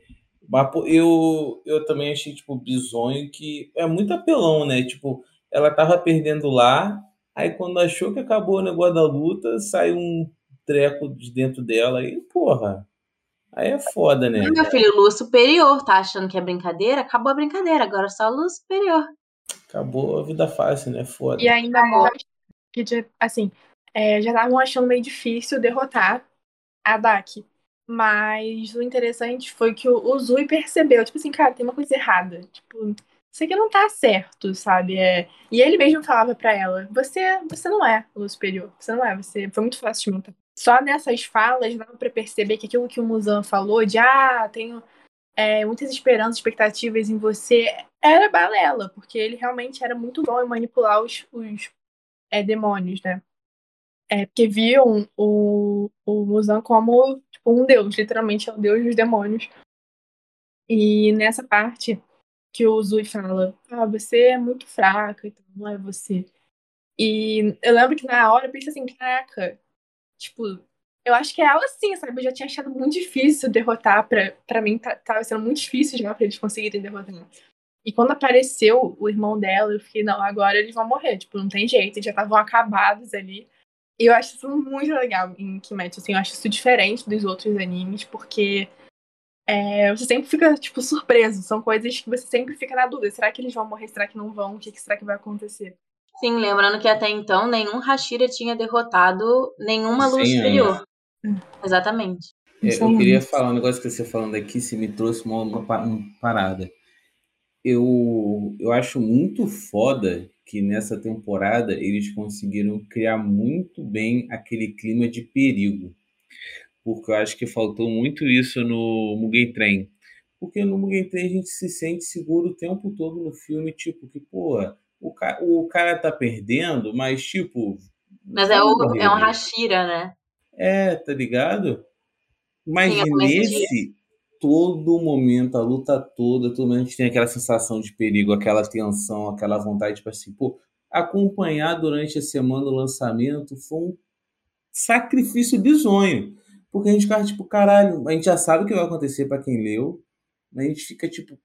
Mas eu, eu também achei, tipo, bizonho que é muito apelão, né? Tipo, ela tava perdendo lá, aí quando achou que acabou o negócio da luta, sai um treco de dentro dela e, porra, aí é foda, né? Meu filho, lua superior, tá achando que é brincadeira? Acabou a brincadeira, agora só lua superior. Acabou a vida fácil, né? Foda. E ainda mais que, assim, é, já estavam achando meio difícil derrotar a Daki. Mas o interessante foi que o, o Zui percebeu, tipo assim, cara, tem uma coisa errada. Tipo, isso aqui não tá certo, sabe? É, e ele mesmo falava pra ela, você, você não é luz superior, você não é, você foi muito fácil de montar. Só nessas falas dava pra perceber que aquilo que o Muzan falou de ah, tenho é, muitas esperanças, expectativas em você, era balela, porque ele realmente era muito bom em manipular os, os é, demônios, né? É, porque viam o, o Muzan como tipo, um deus, literalmente é o deus dos demônios. E nessa parte que o Zui fala, ah, você é muito fraca, então não é você. E eu lembro que na hora eu pensei assim, caraca, tipo, eu acho que é ela sim, sabe? Eu já tinha achado muito difícil derrotar, pra, pra mim tá- tava sendo muito difícil já pra eles conseguirem derrotar. E quando apareceu o irmão dela, eu fiquei, não, agora eles vão morrer, tipo, não tem jeito, eles já estavam acabados ali. Eu acho isso muito legal em Kimetsu, assim, eu acho isso diferente dos outros animes, porque é, você sempre fica, tipo, surpreso. São coisas que você sempre fica na dúvida. Será que eles vão morrer? Será que não vão? O que, que será que vai acontecer? Sim, lembrando que até então nenhum Hashira tinha derrotado nenhuma luz Sim, superior. Exatamente. É, São eu queria falar um negócio que você falando aqui, se me trouxe uma, uma uma parada. Eu, eu acho muito foda que nessa temporada eles conseguiram criar muito bem aquele clima de perigo. Porque eu acho que faltou muito isso no Mugen Train. Porque no Mugen Train a gente se sente seguro o tempo todo no filme, tipo, que, pô, o, ca o cara tá perdendo, mas, tipo. Mas é, o, é um? Hashira, né? É, tá ligado? Mas Sim, senti nesse, todo momento, a luta toda, todo momento a gente tem aquela sensação de perigo, aquela tensão, aquela vontade, tipo assim, pô, acompanhar durante a semana o lançamento foi um sacrifício bizonho. Porque a gente ficava, tipo, caralho, a gente já sabe o que vai acontecer pra quem leu, mas a gente fica, tipo,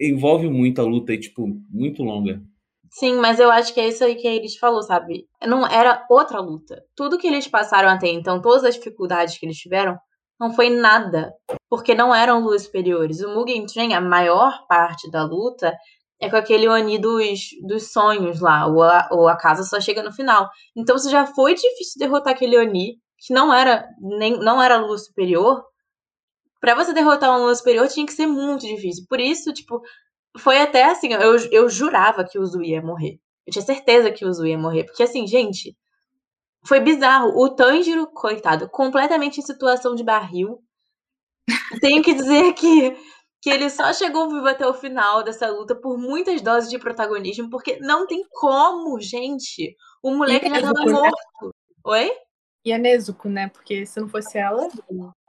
envolve muito a luta aí, tipo, muito longa. Sim, mas eu acho que é isso aí que a falou, sabe? Não era outra luta. Tudo que eles passaram até então, todas as dificuldades que eles tiveram, não foi nada. Porque não eram luzes superiores. O Mugen Train, a maior parte da luta, é com aquele Oni dos, dos sonhos lá. Ou a, ou a casa só chega no final. Então, se já foi difícil derrotar aquele Oni, que não era, nem, não era luz superior, pra você derrotar uma luz superior tinha que ser muito difícil. Por isso, tipo, foi até assim, eu, eu jurava que o Zui ia morrer. Eu tinha certeza que o Zui ia morrer. Porque assim, gente, foi bizarro. O Tanjiro, coitado, completamente em situação de barril. Tenho que dizer que, que ele só chegou vivo até o final dessa luta por muitas doses de protagonismo, porque não tem como, gente. O moleque já tava né? morto. Oi? E a Nezuko, né? Porque se não fosse ela.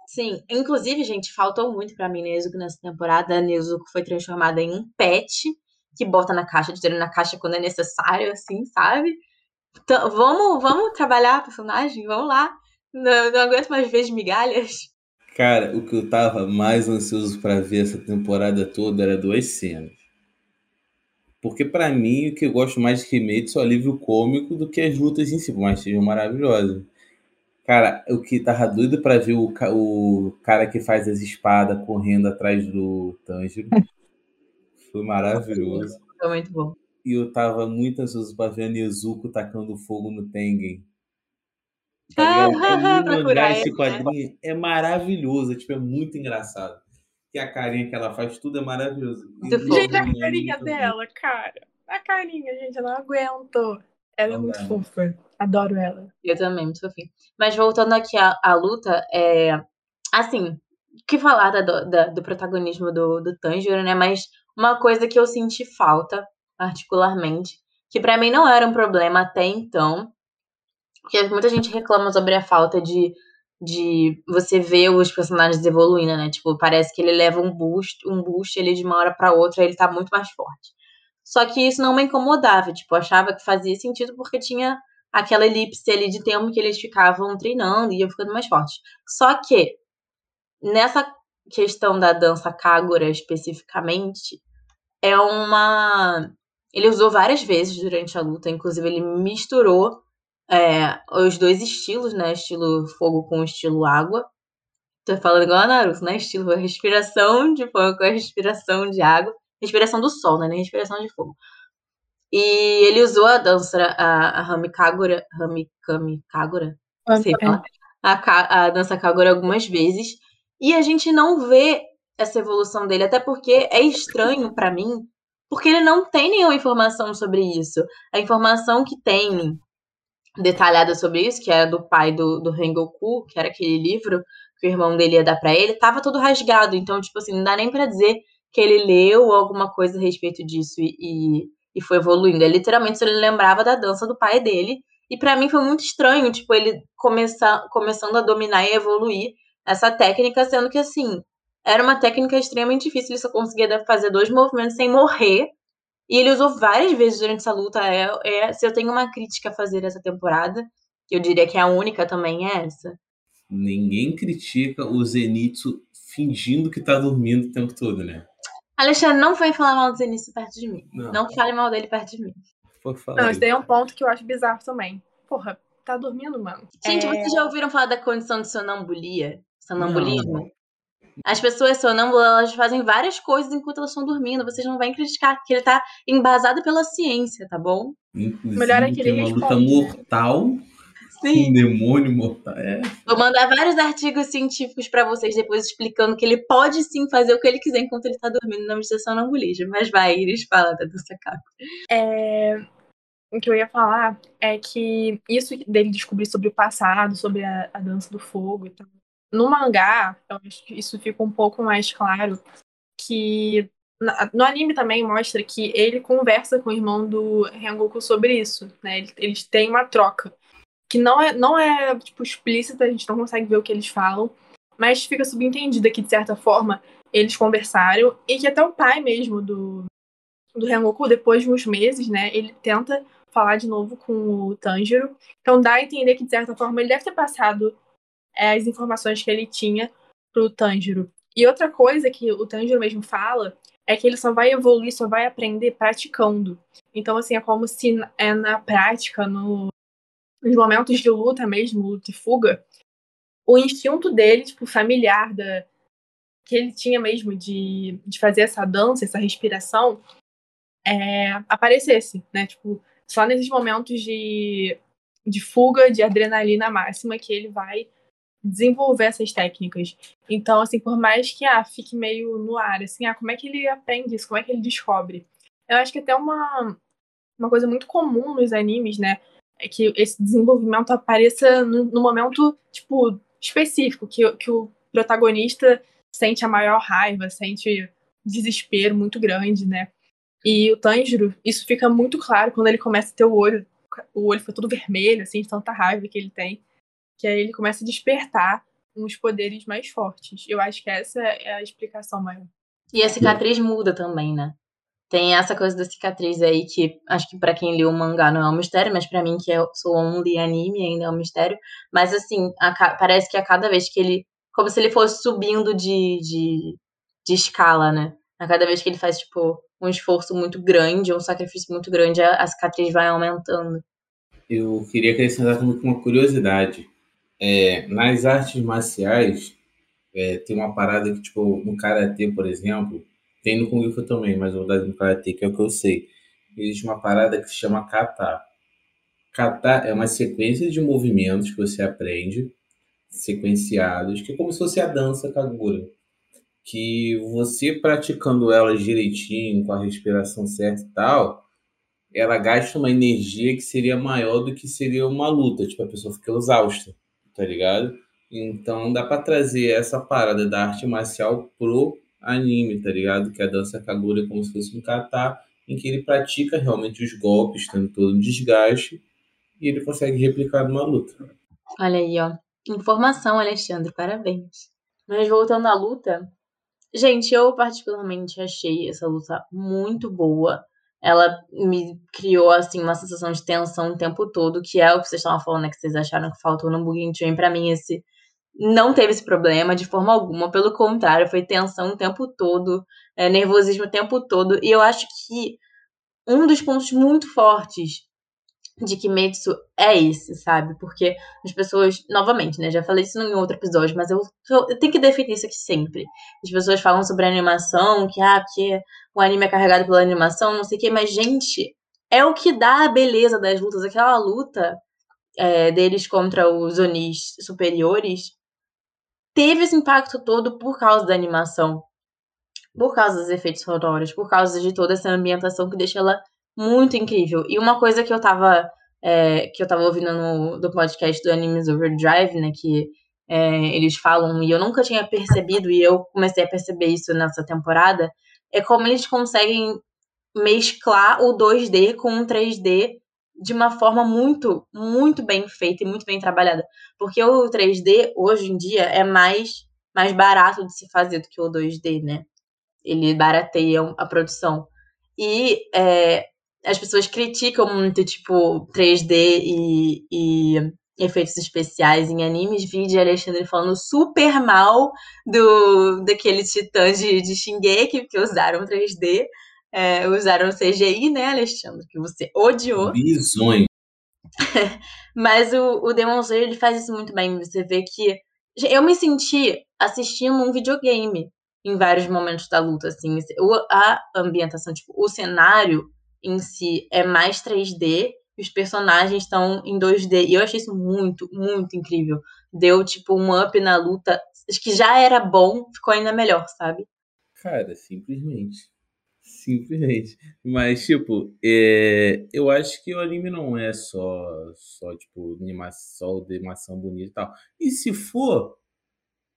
Sim, inclusive, gente, faltou muito pra mim Nezuko nessa temporada. A Nezuko foi transformada em um pet que bota na caixa, tira na caixa quando é necessário, assim, sabe? Então, vamos, vamos trabalhar a personagem? Vamos lá. Não, não aguento mais ver as migalhas. Cara, o que eu tava mais ansioso pra ver essa temporada toda era duas cenas. Porque pra mim, o que eu gosto mais de Kimetsu é o alívio cômico do que as lutas em si, que sejam maravilhosas. Cara, o que tava doido pra ver o, o cara que faz as espadas correndo atrás do Tanjiro. Foi maravilhoso. Foi muito bom. E eu tava muito ansioso pra ver a Nezuko tacando fogo no Tengen. Tá? É Ah, esse ele, né? quadrinho. É maravilhoso. Tipo, é muito engraçado. E a carinha que ela faz, tudo é maravilhoso. Gente, a carinha bom. dela, cara. A carinha, gente, eu não aguento. Ela é muito fofa. Adoro ela. Eu também, muito fofinho. Mas voltando aqui à, à luta, é. Assim, o que falar da- do, da- do protagonismo do, do Tanjiro, né? Mas uma coisa que eu senti falta, particularmente, que pra mim não era um problema até então, porque muita gente reclama sobre a falta de, de você ver os personagens evoluindo, né? Tipo, parece que ele leva um boost, um boost ele de uma hora pra outra, ele tá muito mais forte. Só que isso não me incomodava, tipo, achava que fazia sentido porque tinha aquela elipse ali de tempo que eles ficavam treinando e iam ficando mais fortes. Só que nessa questão da dança Kagura especificamente, é uma. Ele usou várias vezes durante a luta, inclusive ele misturou é, os dois estilos, né? Estilo fogo com estilo água. Tô falando igual a Naruto, né? Estilo respiração de fogo com a respiração de água. Respiração do sol, né? Nem respiração de fogo. E ele usou a dança, a, a Rami Kagura, Rami Kami Kagura, não sei falar, a, a dança Kagura algumas vezes. E a gente não vê essa evolução dele, até porque é estranho para mim, porque ele não tem nenhuma informação sobre isso. A informação que tem detalhada sobre isso, que é do pai do, do Rengoku, que era aquele livro que o irmão dele ia dar pra ele, tava todo rasgado. Então, tipo assim, não dá nem pra dizer que ele leu alguma coisa a respeito disso e, e, e foi evoluindo. É literalmente se ele lembrava da dança do pai dele. E para mim foi muito estranho, tipo, ele começar, começando a dominar e evoluir essa técnica, sendo que assim, era uma técnica extremamente difícil, ele só conseguia fazer dois movimentos sem morrer. E ele usou várias vezes durante essa luta. É, é, se eu tenho uma crítica a fazer essa temporada, eu diria que a única também é essa. Ninguém critica o Zenitsu fingindo que tá dormindo o tempo todo, né? Alexandre, não foi falar mal do Zenitsu perto de mim. Não, não fale mal dele perto de mim. Foi falar Não, isso daí é um ponto que eu acho bizarro também. Porra, tá dormindo, mano. Gente, É, vocês já ouviram falar da condição de sonambulia? Sonambulismo? As pessoas sonâmbulas, elas fazem várias coisas enquanto elas estão dormindo. Vocês não vão criticar, porque ele tá embasado pela ciência, tá bom? Inclusive, Melhor é que ele tem uma luta responde, né? mortal, um Sim. demônio mortal. É, Vou mandar vários artigos científicos pra vocês depois explicando que ele pode sim fazer o que ele quiser enquanto ele tá dormindo. Não precisa sonambulismo. Mas vai, Iris, fala da dança caco. é, o que eu ia falar é que isso dele descobrir sobre o passado, sobre a, a dança do fogo e tal. No mangá, eu acho que isso fica um pouco mais claro que no anime também mostra que ele conversa com o irmão do Rengoku sobre isso, né? Ele- Eles têm uma troca que não é não é tipo explícita, a gente não consegue ver o que eles falam, mas fica subentendida que de certa forma eles conversaram e que até o pai mesmo do do Rengoku depois de uns meses, né, ele tenta falar de novo com o Tanjiro. Então dá a entender que de certa forma ele deve ter passado é, as informações que ele tinha pro Tanjiro. E outra coisa que o Tanjiro mesmo fala é que ele só vai evoluir, só vai aprender praticando. Então, assim, é como se é na prática, no, nos momentos de luta mesmo, luta e fuga, o instinto dele, tipo, familiar, da, que ele tinha mesmo de, de fazer essa dança, essa respiração, é, aparecesse, né? Tipo, só nesses momentos de, de fuga, de adrenalina máxima, que ele vai desenvolver essas técnicas. Então, assim, por mais que ah, fique meio no ar, assim, ah, como é que ele aprende isso? Como é que ele descobre? Eu acho que até uma, uma coisa muito comum nos animes, né? É que esse desenvolvimento apareça no, no momento, tipo, específico, que, que o protagonista sente a maior raiva, sente desespero muito grande, né? E o Tanjiro, isso fica muito claro quando ele começa a ter o olho, o olho fica todo vermelho, assim, de tanta raiva que ele tem que aí ele começa a despertar uns poderes mais fortes. Eu acho que essa é a explicação maior. E a cicatriz muda também, né? Tem essa coisa da cicatriz aí que acho que pra quem leu o mangá não é um mistério, mas pra mim que eu sou only anime ainda é um mistério. Mas assim, a parece que a cada vez que ele. Como se ele fosse subindo de, de, de escala, né? A cada vez que ele faz, tipo, um esforço muito grande, um sacrifício muito grande, a, a cicatriz vai aumentando. Eu queria acrescentar uma curiosidade. É, nas artes marciais, é, tem uma parada que, tipo, no Karatê, por exemplo, tem no Kung Fu também, mas eu vou dar no Karatê, que é o que eu sei. Existe uma parada que se chama Kata. Kata é uma sequência de movimentos que você aprende, sequenciados, que é como se fosse a dança Kagura. Que você praticando elas direitinho, com a respiração certa e tal, ela gasta uma energia que seria maior do que seria uma luta, tipo, a pessoa fica exausta, tá ligado? Então dá pra trazer essa parada da arte marcial pro anime, tá ligado? Que a dança Kagura é como se fosse um kata, em que ele pratica realmente os golpes, tendo todo um desgaste, e ele consegue replicar numa luta. Olha aí, ó. Informação, Alexandre, parabéns. Mas voltando à luta, gente, eu particularmente achei essa luta muito boa. Ela me criou, assim, uma sensação de tensão o tempo todo, que é o que vocês estavam falando, né, que vocês acharam que faltou no Mugen Train. Pra mim, esse não teve esse problema de forma alguma, pelo contrário, foi tensão o tempo todo, é, nervosismo o tempo todo, e eu acho que um dos pontos muito fortes de Kimetsu é esse, sabe? Porque as pessoas, novamente, né? Já falei isso em outro episódio, mas eu, eu tenho que definir isso aqui sempre. As pessoas falam sobre animação, que ah, porque o anime é carregado pela animação, não sei o quê, mas, gente, é o que dá a beleza das lutas. Aquela luta é, deles contra os Onis superiores teve esse impacto todo por causa da animação. Por causa dos efeitos sonoros, por causa de toda essa ambientação que deixa ela muito incrível. E uma coisa que eu tava, é, que eu tava ouvindo no do podcast do Animes Overdrive, né, que é, eles falam, e eu nunca tinha percebido, e eu comecei a perceber isso nessa temporada, é como eles conseguem mesclar o 2D com o 3D de uma forma muito, muito bem feita e muito bem trabalhada. Porque o 3D, hoje em dia, é mais, mais barato de se fazer do que o 2D, né? Ele barateia a produção. E é, as pessoas criticam muito, tipo, 3D e, e efeitos especiais em animes. Vi de Alexandre falando super mal do daqueles titãs de, de Shingeki que usaram 3D. É, usaram CGI, né, Alexandre? Que você odiou. Bizonho. Mas o, o Demon Slayer ele faz isso muito bem. Você vê que. Eu me senti assistindo um videogame em vários momentos da luta, assim. A ambientação, tipo, o cenário em si é mais 3D e os personagens estão em 2D. E eu achei isso muito, muito incrível. Deu, tipo, um up na luta. Acho que já era bom, ficou ainda melhor, sabe? Cara, simplesmente. Simplesmente. Mas, tipo, é... eu acho que o anime não é só, só tipo, animação, animação bonita e tal. E se for,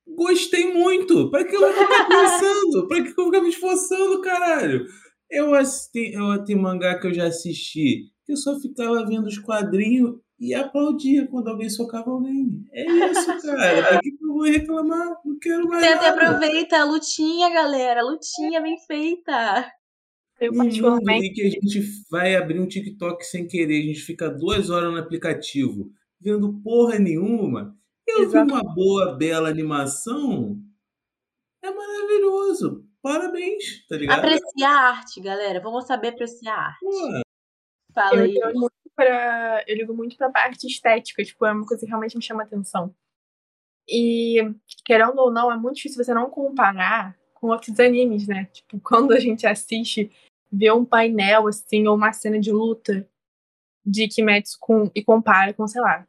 gostei muito. Pra que eu vou ficar pensando? pra que eu vou ficar me esforçando, caralho? Eu, assisti, eu tenho mangá que eu já assisti, que eu só ficava vendo os quadrinhos e aplaudia quando alguém socava alguém. É isso, cara. Pra que eu vou reclamar? Não quero mais. Tenta nada. aproveita a lutinha, galera. Lutinha bem feita. Eu, particularmente, que a gente vai abrir um TikTok sem querer, a gente fica duas horas no aplicativo vendo porra nenhuma. Eu vi uma boa, bela animação. É maravilhoso. Parabéns, tá ligado? Apreciar a arte, galera. Vamos saber apreciar a arte. Pô, Fala eu, aí. ligo muito pra, eu ligo muito pra parte estética, tipo, é uma coisa que realmente me chama atenção. E, querendo ou não, é muito difícil você não comparar com outros animes, né? Tipo, quando a gente assiste, vê um painel, assim, ou uma cena de luta de Kimetsu com, e compara com, sei lá,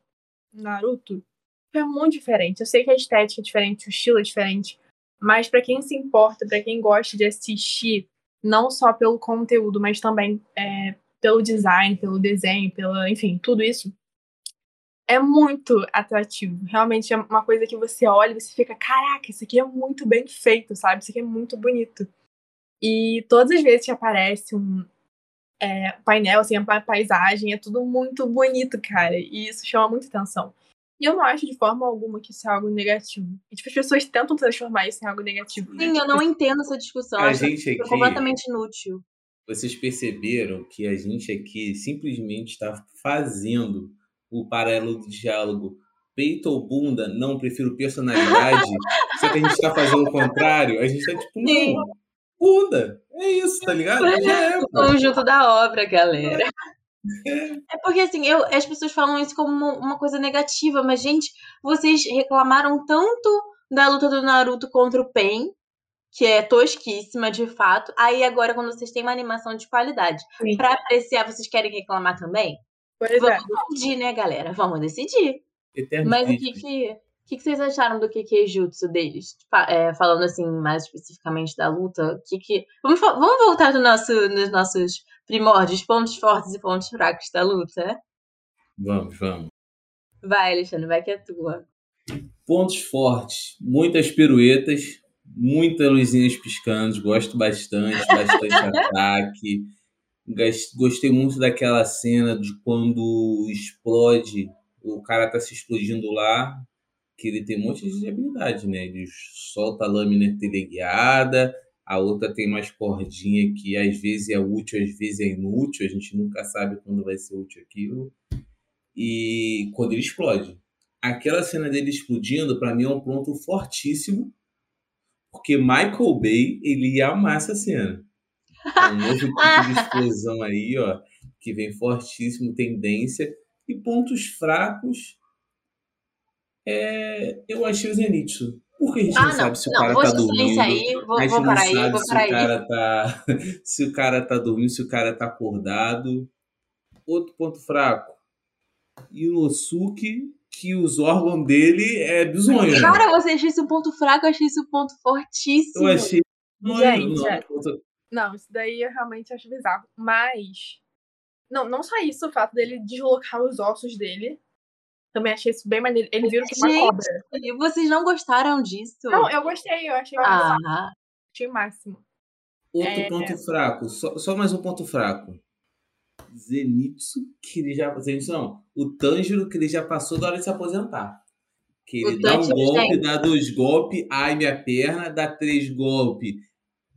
Naruto, é muito diferente. Eu sei que a estética é diferente, o estilo é diferente, mas pra quem se importa, pra quem gosta de assistir, não só pelo conteúdo, mas também é, pelo design, pelo desenho, pela, enfim, tudo isso, é muito atrativo. Realmente é uma coisa que você olha e você fica, caraca, isso aqui é muito bem feito, sabe? Isso aqui é muito bonito. E todas as vezes que aparece um é, painel, assim, a paisagem, é tudo muito bonito, cara. E isso chama muita atenção. E eu não acho de forma alguma que isso é algo negativo. E, tipo, as pessoas tentam transformar isso em algo negativo. né? Sim, eu não entendo essa discussão. A gente é aqui- completamente inútil. vocês perceberam que a gente aqui simplesmente está fazendo o paralelo do diálogo peito ou bunda, não prefiro personalidade, só que a gente está fazendo o contrário, a gente está tipo, Sim. não, bunda, é isso, tá ligado? Já é, O pô. conjunto da obra, galera. É porque, assim, eu, as pessoas falam isso como uma, uma coisa negativa, mas, gente, vocês reclamaram tanto da luta do Naruto contra o Pen, que é tosquíssima, de fato. Aí, agora, quando vocês têm uma animação de qualidade pra apreciar, vocês querem reclamar também? Pois é. Vamos decidir, né, galera? Vamos decidir. Mas o que que, que, que vocês acharam do Kikejutsu deles? É, falando assim, mais especificamente da luta, o que que... Vamos, vamos voltar no nosso, nos nossos primórdios, pontos fortes e pontos fracos da luta? Vamos, vamos. Vai, Alexandre, vai que é tua. Pontos fortes, muitas piruetas, muitas luzinhas piscando, gosto bastante, bastante ataque. Gostei muito daquela cena de quando explode, o cara tá se explodindo lá, que ele tem um monte de habilidade, né? Ele solta a lâmina teleguiada, A outra tem mais cordinha que às vezes é útil, às vezes é inútil. A gente nunca sabe quando vai ser útil aquilo. E quando ele explode. Aquela cena dele explodindo, para mim, é um ponto fortíssimo. Porque Michael Bay, ele ia amar essa cena. É um novo tipo de explosão aí, ó. Que vem fortíssimo, tendência. E pontos fracos. É, eu achei o Zenitsu. Porque a gente Ah, não, não. sabe se o Não, cara tá silêncio dormindo. aí, vou, a gente vou não parar aí, sabe vou se o aí. cara tá. se o cara tá dormindo, se o cara tá acordado. Outro ponto fraco. Inosuke, que os órgãos dele é bizonho. Cara, você achou isso um ponto fraco, eu achei isso um ponto fortíssimo. Eu achei. Gente, não, é. ponto- Não, isso daí eu realmente acho bizarro. Mas. Não, não só isso, o fato dele deslocar os ossos dele. Também achei isso bem maneiro. Ele viram que uma Gente, cobra. E Vocês não gostaram disso? Não, eu gostei, eu achei, massa, Ah, achei o máximo. Outro É. ponto fraco. Só, só mais um ponto fraco. Zenitsu, que ele já. Zenitsu não. O Tanjiro, que ele já passou da hora de se aposentar. Que O ele dá um golpe, dá dois golpes, ai minha perna, dá três golpes,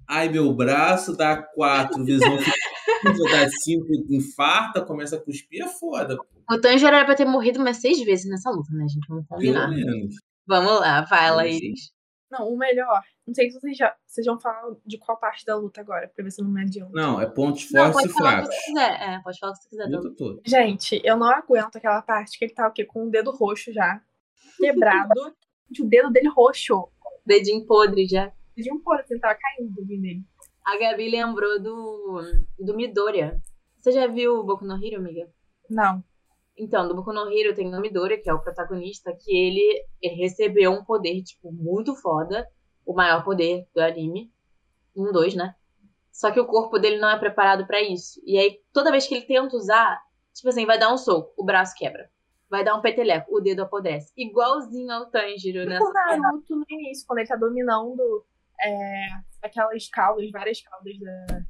ai meu braço, dá quatro, visão dá cinco, infarta, começa a cuspir, é foda, pô. O Tanjiro era pra ter morrido umas seis vezes nessa luta, né, gente? Vamos combinar. menos. Vamos lá, vai, Laís. Não, o melhor. Não sei se vocês já. Vocês vão falar de qual parte da luta agora, pra ver se eu não me adianto. Não, é pontos Não, fortes pode e falar o que fracos. você quiser. É, pode falar o que você quiser. Luta toda. Gente, eu não aguento aquela parte que ele tá o quê? Com o dedo roxo já. Quebrado. o dedo dele roxo. Dedinho podre já. De um poro, assim, tava caindo o dedinho dele. A Gabi lembrou do, do Midoriya. Você já viu o Boku no Hero, amiga? Não. Então, do Boku no Hero tem o Midoriya, que é o protagonista, que ele, ele recebeu um poder, tipo, muito foda. O maior poder do anime. Um, dois, né? Só que o corpo dele não é preparado pra isso. E aí, toda vez que ele tenta usar, tipo assim, vai dar um soco, o braço quebra. Vai dar um peteleco, o dedo apodrece. Igualzinho ao Tanjiro nessa o Naruto no início, quando ele tá dominando é, aquelas caudas, várias caudas da,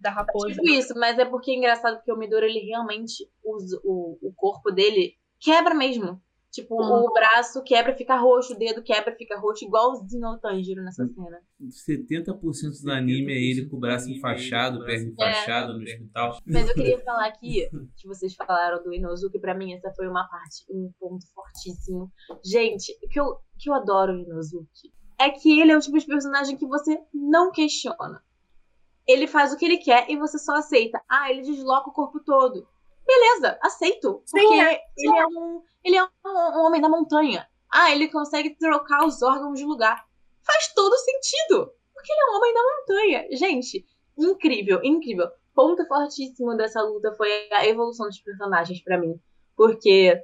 da raposa. Tipo isso, mas é porque é engraçado porque o Midori, ele realmente usa o, o corpo dele quebra mesmo. Tipo, Uhum. o braço quebra, fica roxo, o dedo quebra, fica roxo, igualzinho ao Tanjiro nessa cena. 70% do anime é ele com o braço enfaixado, perna enfaixada no hospital. Mas eu queria falar aqui, que vocês falaram do Inosuke, pra mim essa foi uma parte, um ponto fortíssimo. Gente, o que eu, que eu adoro o Inosuke é que ele é o tipo de personagem que você não questiona. Ele faz o que ele quer e você só aceita. Ah, ele desloca o corpo todo. Beleza, aceito. Sim, Porque é. ele é um. Ele é um, um homem da montanha. Ah, ele consegue trocar os órgãos de lugar. Faz todo sentido. Porque ele é um homem da montanha. Gente, incrível, incrível. Ponto fortíssimo dessa luta foi a evolução dos personagens pra mim. Porque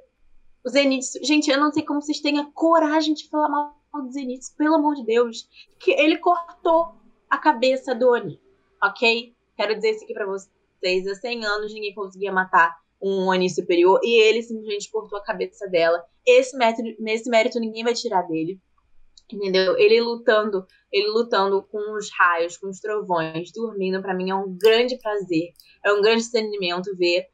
o Zenitsu. Gente, eu não sei como vocês têm a coragem de falar mal do Zenitsu, pelo amor de Deus. Que ele cortou a cabeça do Oni. Ok? Quero dizer isso aqui pra vocês. Há 100 anos ninguém conseguia matar um Oni superior e ele simplesmente cortou a cabeça dela. Esse mérito, nesse mérito ninguém vai tirar dele. Entendeu? Ele lutando, ele lutando com os raios, com os trovões, dormindo, pra mim é um grande prazer. É um grande sentimento ver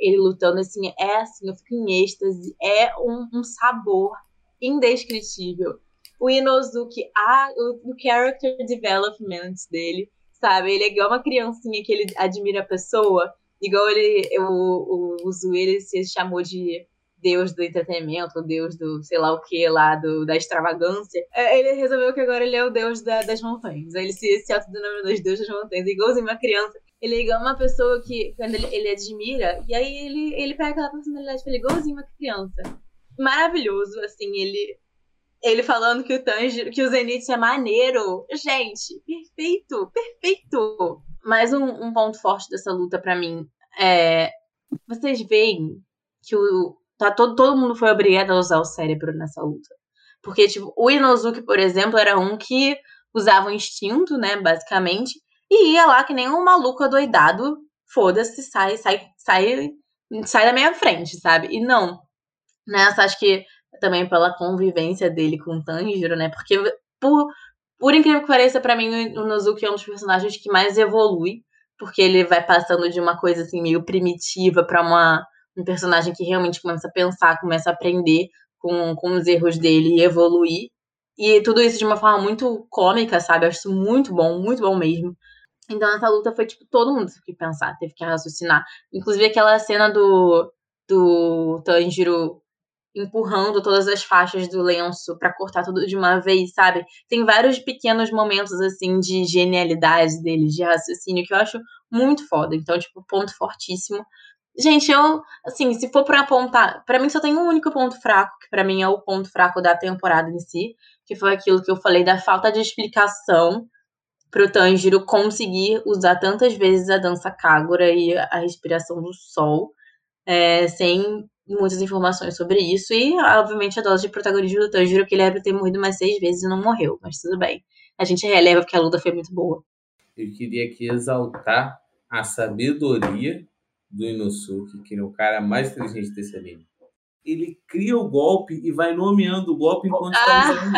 ele lutando assim. É assim, eu fico em êxtase. É um, um sabor indescritível. O Inozuki, a, o, o character development dele, sabe? Ele é igual uma criancinha que ele admira a pessoa. Igual ele, o, o, o se chamou de deus do entretenimento, deus do sei lá o que lá, do, da extravagância. É, Ele resolveu que agora ele é o deus da- das montanhas. Ele se, se autodenominou de deus das montanhas. Igualzinho uma criança. Ele é igual uma pessoa que, quando ele, ele admira, e aí ele, ele pega aquela personalidade ele é igualzinho uma criança. Maravilhoso, assim, ele. Ele falando que o Tanjiro, que o Zenitsu é maneiro. Gente, perfeito, perfeito. Mais um, um ponto forte dessa luta pra mim é. Vocês veem que o. Tá, todo, todo mundo foi obrigado a usar o cérebro nessa luta. Porque, tipo, o Inozuki, por exemplo, era um que usava o instinto, né, basicamente, e ia lá que nem um maluco adoidado, foda-se, sai, sai, sai, sai da minha frente, sabe? E não. Nessa, acho que também pela convivência dele com o Tanjiro, né? Porque, por, por incrível que pareça, pra mim, o Inozuki é um dos personagens que mais evolui, porque ele vai passando de uma coisa, assim, meio primitiva pra uma um personagem que realmente começa a pensar, começa a aprender com, com os erros dele e evoluir. E tudo isso de uma forma muito cômica, sabe? Eu acho isso muito bom, muito bom mesmo. Então essa luta foi, tipo, todo mundo teve que pensar, teve que raciocinar. Inclusive aquela cena do, do Tanjiro empurrando todas as faixas do lenço para cortar tudo de uma vez, sabe? Tem vários pequenos momentos, assim, de genialidade dele, de raciocínio, que eu acho muito foda. Então, tipo, ponto fortíssimo. Gente, eu, assim, se for pra apontar, para mim só tem um único ponto fraco, que para mim é o ponto fraco da temporada em si, que foi aquilo que eu falei da falta de explicação pro Tanjiro conseguir usar tantas vezes a dança Kagura e a respiração do sol, é, sem muitas informações sobre isso. E, obviamente, a dose de protagonismo do Tanjiro, que ele era pra ter morrido mais seis vezes e não morreu, mas tudo bem. A gente releva porque a luta foi muito boa. Eu queria aqui exaltar a sabedoria do Inosuke, que é o cara mais inteligente desse anime. Ele cria o golpe e vai nomeando o golpe enquanto está usando.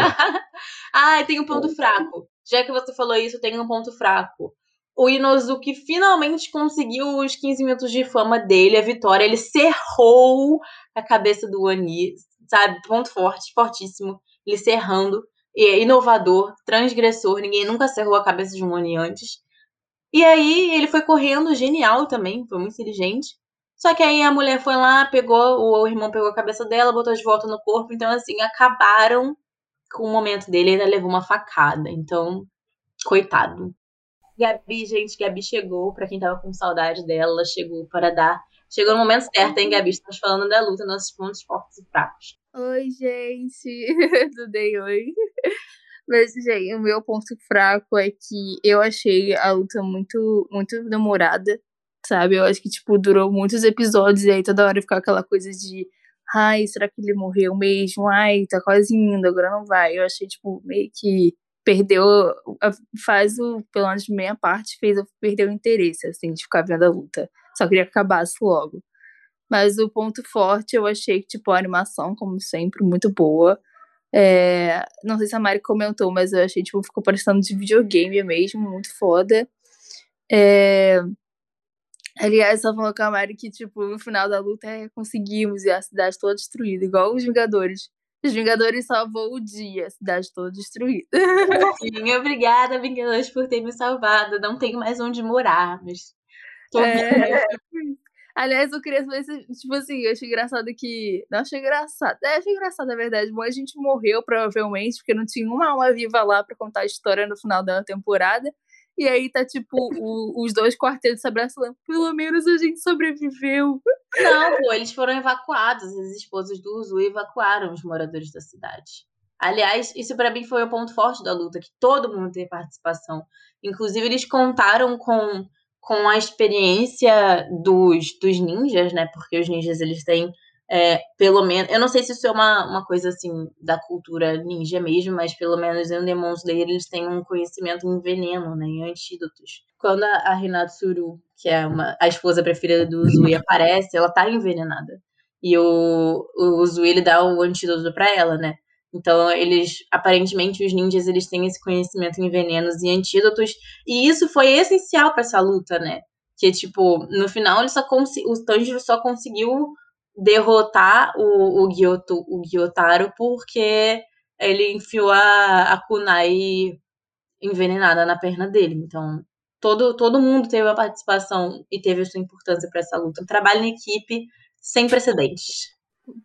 ah, tem um ponto fraco. Já que você falou isso, tem um ponto fraco. O Inozuki finalmente conseguiu os 15 minutos de fama dele, a vitória. Ele cerrou a cabeça do Ani, sabe? Ponto forte, fortíssimo. Ele cerrando. É inovador, transgressor. Ninguém nunca cerrou a cabeça de um Ani antes. E aí ele foi correndo, genial também, foi muito inteligente. Só que aí a mulher foi lá, pegou, o irmão pegou a cabeça dela, botou de volta no corpo. Então, assim, acabaram com o momento dele, ele ainda levou uma facada. Então, coitado. Gabi, gente, Gabi chegou, para quem tava com saudade dela, ela chegou para dar. Chegou no momento certo, hein, Gabi? Estamos falando da luta, nossos pontos fortes e fracos. Oi, gente. Tudo bem? Oi. Mas, gente, o meu ponto fraco é que eu achei a luta muito, muito demorada, sabe? Eu acho que, tipo, durou muitos episódios e aí toda hora ficava aquela coisa de ai, será que ele morreu mesmo? Ai, tá quase indo, agora não vai. Eu achei, tipo, meio que perdeu, faz o, pelo menos meia parte, fez eu perder o interesse, assim, de ficar vendo a luta. Só queria que acabasse logo. Mas o ponto forte, eu achei que, tipo, a animação, como sempre, muito boa. É, não sei se a Mari comentou, mas eu achei, tipo, ficou parecendo de videogame mesmo, muito foda. É, aliás, só falou com a Mari que, tipo, no final da luta é, conseguimos e a cidade toda destruída, igual os Vingadores. Os Vingadores salvou o dia, a cidade toda destruída. Sim, obrigada, Vingadores, por ter me salvado. Não tenho mais onde morar, mas. Tô é... Aliás, eu queria saber se, tipo assim, eu achei engraçado que. Não achei engraçado. É, achei engraçado, na verdade. Bom, a gente morreu, provavelmente, porque não tinha uma alma viva lá pra contar a história no final da temporada. E aí tá, tipo, o, os dois quartetos se abraçando. Pelo menos a gente sobreviveu. Não, pô, eles foram evacuados. As esposas do Uzu evacuaram os moradores da cidade. Aliás, isso para mim foi o ponto forte da luta, que todo mundo teve participação. Inclusive, eles contaram com, com a experiência dos, dos ninjas, né? Porque os ninjas, eles têm é, pelo menos, eu não sei se isso é uma, uma coisa assim da cultura ninja mesmo, mas pelo menos em Demon Slayer eles têm um conhecimento em veneno, né, em antídotos. Quando a, a Hinatsuru, que é uma, a esposa preferida do Uzui, aparece, ela tá envenenada. E o, o Uzui, ele dá o antídoto para ela, né? Então, eles, aparentemente, os ninjas, eles têm esse conhecimento em venenos e antídotos, e isso foi essencial para essa luta, né? Que, tipo, no final, ele só o Tanjiro só conseguiu derrotar o, o, Gyoto, o Gyotaro porque ele enfiou a, a kunai envenenada na perna dele. Então, todo, todo mundo teve a participação e teve a sua importância para essa luta. Um trabalho em equipe sem precedentes.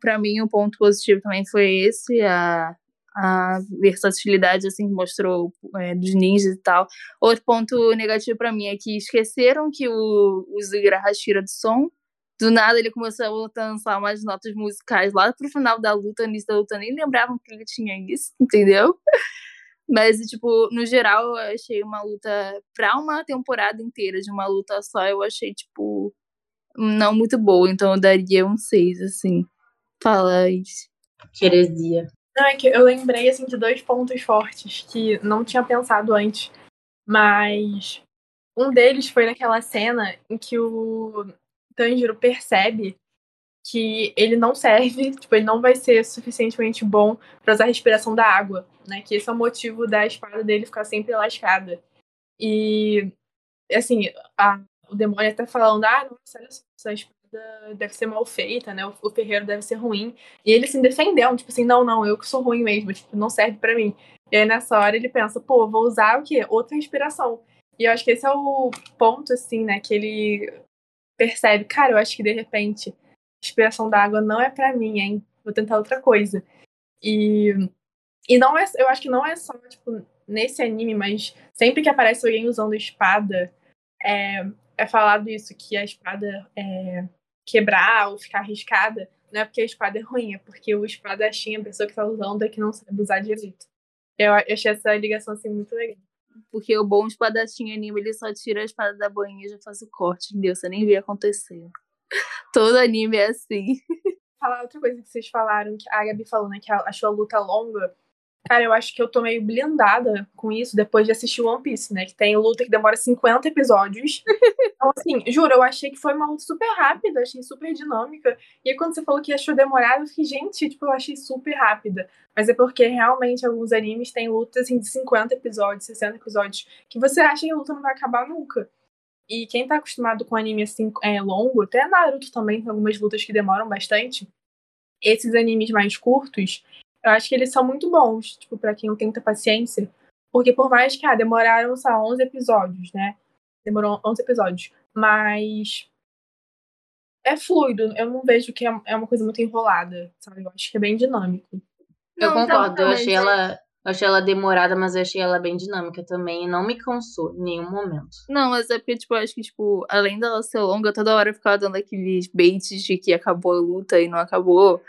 Para mim, o um ponto positivo também foi esse, a, a versatilidade assim que mostrou é, dos ninjas e tal. Outro ponto negativo para mim é que esqueceram que o, o Zugira Hashira do som do nada ele começou a lançar umas notas musicais lá pro final da luta, início da luta, nem lembravam que ele tinha isso, entendeu? Mas, tipo, no geral, eu achei uma luta, pra uma temporada inteira de uma luta só, eu achei, tipo, não muito boa. Então eu daria um 6, assim. Fala isso. Queresia. Não, é que eu lembrei, assim, de dois pontos fortes que não tinha pensado antes. Mas um deles foi naquela cena em que o Tanjiro percebe que ele não serve, tipo, ele não vai ser suficientemente bom para usar a respiração da água, né? Que esse é o motivo da espada dele ficar sempre lascada. E, assim, a, o demônio até falando, ah, nossa, olha só, essa espada deve ser mal feita, né? O, o ferreiro deve ser ruim. E ele se defendeu, tipo assim, não, não, eu que sou ruim mesmo, tipo, não serve para mim. E aí nessa hora ele pensa, pô, vou usar o quê? Outra inspiração. E eu acho que esse é o ponto, assim, né, que ele percebe, cara, eu acho que de repente a inspiração da água não é para mim, hein? Vou tentar outra coisa. E, e não é, eu acho que não é só, tipo, nesse anime, mas sempre que aparece alguém usando espada, é, é falado isso, que a espada é, quebrar ou ficar arriscada, não é porque a espada é ruim, é porque o espadachim, a pessoa que tá usando, é que não sabe usar direito. Eu achei essa ligação assim muito legal. Porque o bom espadachim anime, ele só tira a espada da boinha e já faz o corte, entendeu? Você nem vê acontecer. Todo anime é assim. Falar outra coisa que vocês falaram, que a Gabi falou, né, que achou a luta longa. Cara, eu acho que eu tô meio blindada com isso depois de assistir One Piece, né? Que tem luta que demora 50 episódios. Então, assim, juro, eu achei que foi uma luta super rápida, achei super dinâmica. E aí, quando você falou que achou demorado, eu fiquei, gente, tipo, eu achei super rápida. Mas é porque realmente alguns animes têm lutas assim, de 50 episódios, 60 episódios, que você acha que a luta não vai acabar nunca. E quem tá acostumado com anime assim é, longo, até Naruto também tem algumas lutas que demoram bastante. Esses animes mais curtos, eu acho que eles são muito bons, tipo, para quem não tem muita paciência. Porque por mais que, ah, demoraram só 11 episódios, né? Demorou 11 episódios. Mas é fluido. Eu não vejo que é é uma coisa muito enrolada, sabe? Eu acho que é bem dinâmico. Eu Não, concordo, eu achei ela, eu achei ela demorada, mas eu achei ela bem dinâmica também e não me cansou em nenhum momento. Não, mas é porque, tipo, eu acho que, tipo, além dela ser longa, toda hora eu ficava dando aqueles baits de que acabou a luta e não acabou.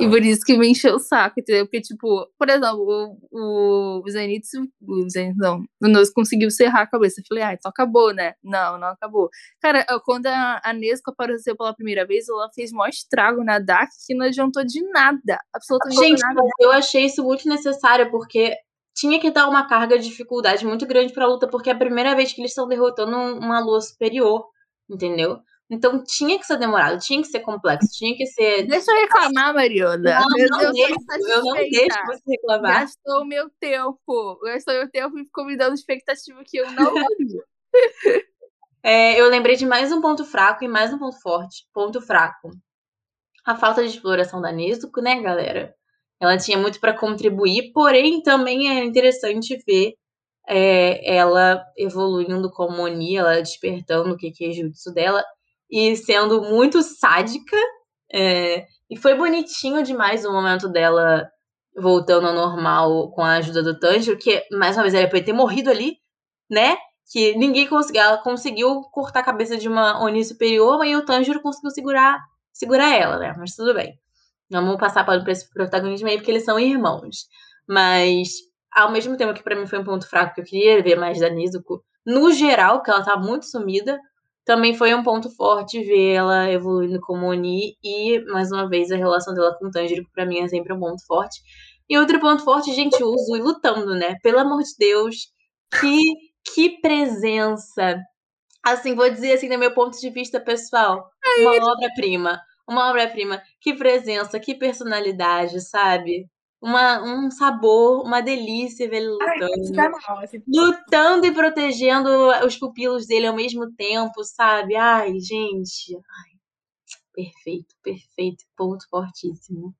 E por isso que me encheu o saco, entendeu? Porque, tipo, por exemplo, o, o Zenitsu, o não, o Noz conseguiu serrar a cabeça. Eu falei, ah, então acabou, né? Não, não acabou. Cara, quando a, a Nesco apareceu pela primeira vez, ela fez maior estrago na Dark que não adiantou de nada. Absolutamente Gente, nada. mas eu achei isso muito necessário, porque tinha que dar uma carga de dificuldade muito grande pra luta, porque é a primeira vez que eles estão derrotando um- uma lua superior, entendeu? Então tinha que ser demorado, tinha que ser complexo, tinha que ser. Deixa eu reclamar, Mariana. Não, eu, não eu tô deixo, eu não deixo você reclamar. Gastou o meu tempo. Gastou meu tempo e ficou me dando expectativa que eu não queria. É, eu lembrei de mais um ponto fraco e mais um ponto forte. Ponto fraco. A falta de exploração da Nezuko, né, galera? Ela tinha muito pra contribuir, porém também é interessante ver é, ela evoluindo como Oni, ela despertando o que que é jutsu dela e sendo muito sádica. é, e foi bonitinho demais o momento dela voltando ao normal com a ajuda do Tanjiro, que mais uma vez ela podia ter morrido ali, né? que ninguém conseguiu, ela conseguiu cortar a cabeça de uma Oni superior, mas o Tanjiro conseguiu segurar, segurar ela, né? Mas tudo bem. Não vamos passar pano pra esse protagonismo aí, porque eles são irmãos. Mas, ao mesmo tempo que pra mim foi um ponto fraco, que eu queria ver mais da Nizuko, no geral, que ela tá muito sumida, também foi um ponto forte ver ela evoluindo como Oni e, mais uma vez, a relação dela com o Tanjiro, que pra mim é sempre um ponto forte. E outro ponto forte, gente, o Uzui lutando, né? Pelo amor de Deus, que que presença. Assim, vou dizer assim, do meu ponto de vista pessoal, uma obra-prima. Uma obra-prima. Que presença, que personalidade, sabe? Uma, um sabor, uma delícia ver ele Ai, lutando. é mal, assim, Lutando e protegendo os pupilos dele ao mesmo tempo, sabe? Ai, gente. Ai, perfeito, perfeito. Ponto fortíssimo.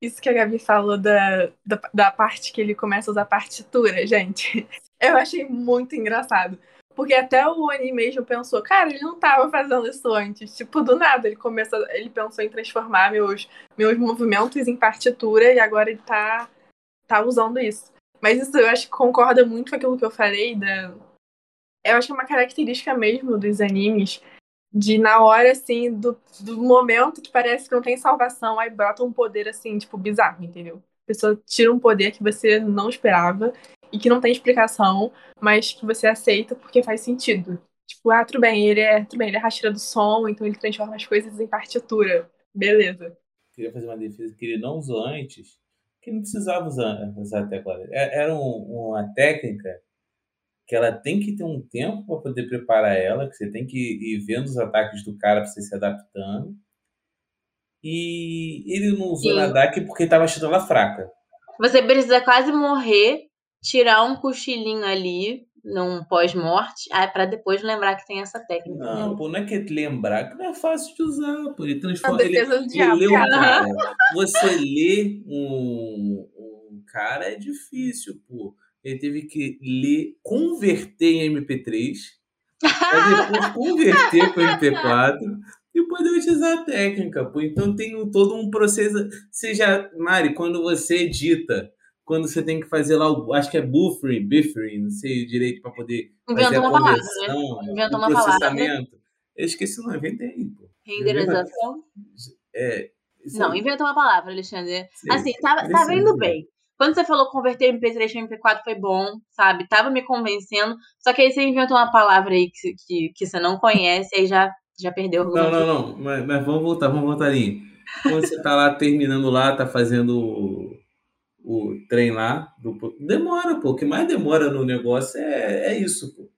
Isso que a Gabi falou da, da, da parte que ele começa a usar partitura, gente. Eu achei muito engraçado. Porque até o Oni mesmo pensou, cara, ele não tava fazendo isso antes. Tipo, do nada, ele começa, ele pensou em transformar meus, meus movimentos em partitura e agora ele tá, tá usando isso. Mas isso eu acho que concorda muito com aquilo que eu falei da. Eu acho que é uma característica mesmo dos animes de na hora, assim, do, do momento que parece que não tem salvação, aí brota um poder, assim, tipo, bizarro, entendeu? A pessoa tira um poder que você não esperava e que não tem explicação, mas que você aceita porque faz sentido. Tipo, ah, tudo bem, ele é, tudo bem, ele é rasteira do som, então ele transforma as coisas em partitura. Beleza. Queria fazer uma defesa que ele não usou antes, que não precisava usar, usar até agora. Era um- uma técnica que ela tem que ter um tempo para poder preparar ela, que você tem que ir vendo os ataques do cara para você se adaptando. E ele não usou Sim. na DAC porque estava achando ela fraca. Você precisa quase morrer, tirar um cochilinho ali, num pós-morte, ah, para depois lembrar que tem essa técnica. Não, pô, não é que lembrar, que não é fácil de usar, pô. Ele transforma. Ele, ele diabo. lê um cara. Você lê um, um cara é difícil, pô. Ele teve que ler, converter em MP3, pra depois converter para MP4 e poder utilizar a técnica, pô. Então tem um- todo um processo. Seja, Mari, quando você edita, quando você tem que fazer lá, o, acho que é buffering, buffering, não sei direito, para poder fazer Inventou a uma palavra, né? Inventou uma palavra. processamento. Eu esqueci o nome, inventei, pô. Renderização. É, Não, aí. inventa uma palavra, Alexandre. Sei. Assim, tava, Precisa. tava indo bem. Quando você falou converter MP3 para MP4 foi bom, sabe? Tava me convencendo. Só que aí você inventou uma palavra aí que, que, que você não conhece, aí já, já perdeu o Não, não, não. Mas, mas vamos voltar, vamos voltar ali. Quando você tá lá terminando lá, tá fazendo o, trem lá, do- demora, pô. O que mais demora no negócio é, é isso, pô.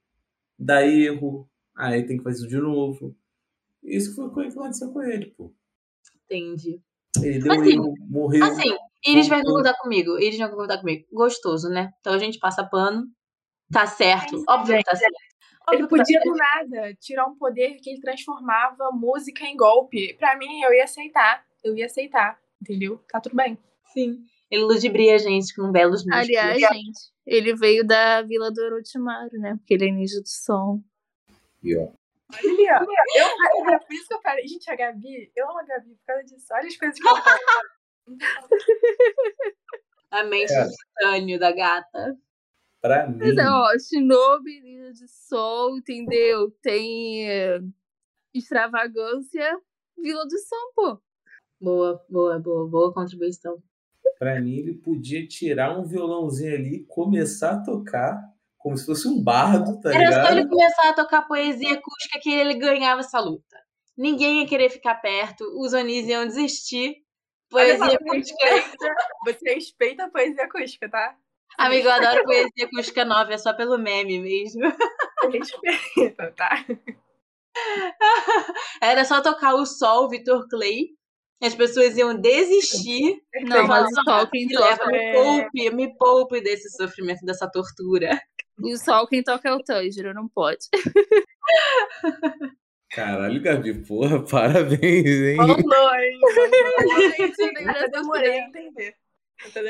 Dá erro, aí tem que fazer isso de novo. Isso foi o que aconteceu com ele, pô. Entendi. Ele deu Assim, erro, morreu. Assim, Iris vai Voltou. concordar comigo. Iris vai concordar comigo. Gostoso, né? Então a gente passa pano. Tá certo. Sim, Óbvio que tá certo. Ele Óbvio tá podia do nada tirar um poder que ele transformava música em golpe. Pra mim, eu ia aceitar. Eu ia aceitar, entendeu? Tá tudo bem. Sim. Ele ludibria a gente com belos músicos. Aliás, gente, ele veio da Vila do Orochimaru, né? Porque ele é ninja do som. E, ó, Olha ali, ó. Eu, por isso que eu falei. Gente, a Gabi, eu amo a Gabi por causa disso. Olha as coisas que ela fala. A mente É. do titânio da gata. pra mim, Mas ó, Shinobi, ninja de som, entendeu? Tem eh, extravagância, Vila do Som, pô. Boa, boa, boa, boa contribuição. Pra mim, ele podia tirar um violãozinho ali e começar a tocar como se fosse um bardo, tá Era só ele ligado? começar a tocar poesia acústica que ele ganhava essa luta. Ninguém ia querer ficar perto, os Onis iam desistir. Só, Poesia acústica. respeita, você respeita a poesia acústica, tá? Amigo, eu adoro poesia acústica nova, é só pelo meme mesmo. Respeita, tá? Era só tocar o sol, Vitor Clay. As pessoas iam desistir. Não, mas o leva, toca me é... poupe, me poupe desse sofrimento, dessa tortura. O sol quem toca é o Tanjiro, não pode. Caralho, Gabi, porra, parabéns, hein? Rolou, hein? Gente, eu demorei a entender.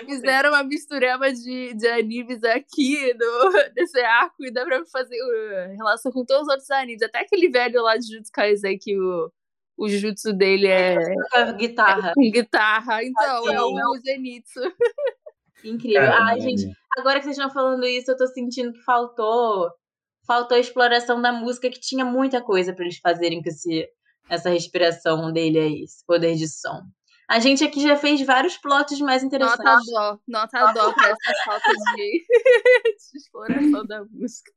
Fizeram uma mistureba de, de animes aqui no, nesse arco e dá pra fazer uh, relação com todos os outros animes. Até aquele velho lá de Jujutsu Kaisen que o, o jutsu dele é Com a guitarra. com guitarra. Então, é o Zenitsu. Incrível. Caralho. Ai, gente, agora que vocês estão falando isso, eu tô sentindo que faltou. Faltou a exploração da música, que tinha muita coisa pra eles fazerem com esse, essa respiração dele aí, esse poder de som. A gente aqui já fez vários plots mais Nota interessantes. dó, nota dó pra essa falta de, de exploração da música.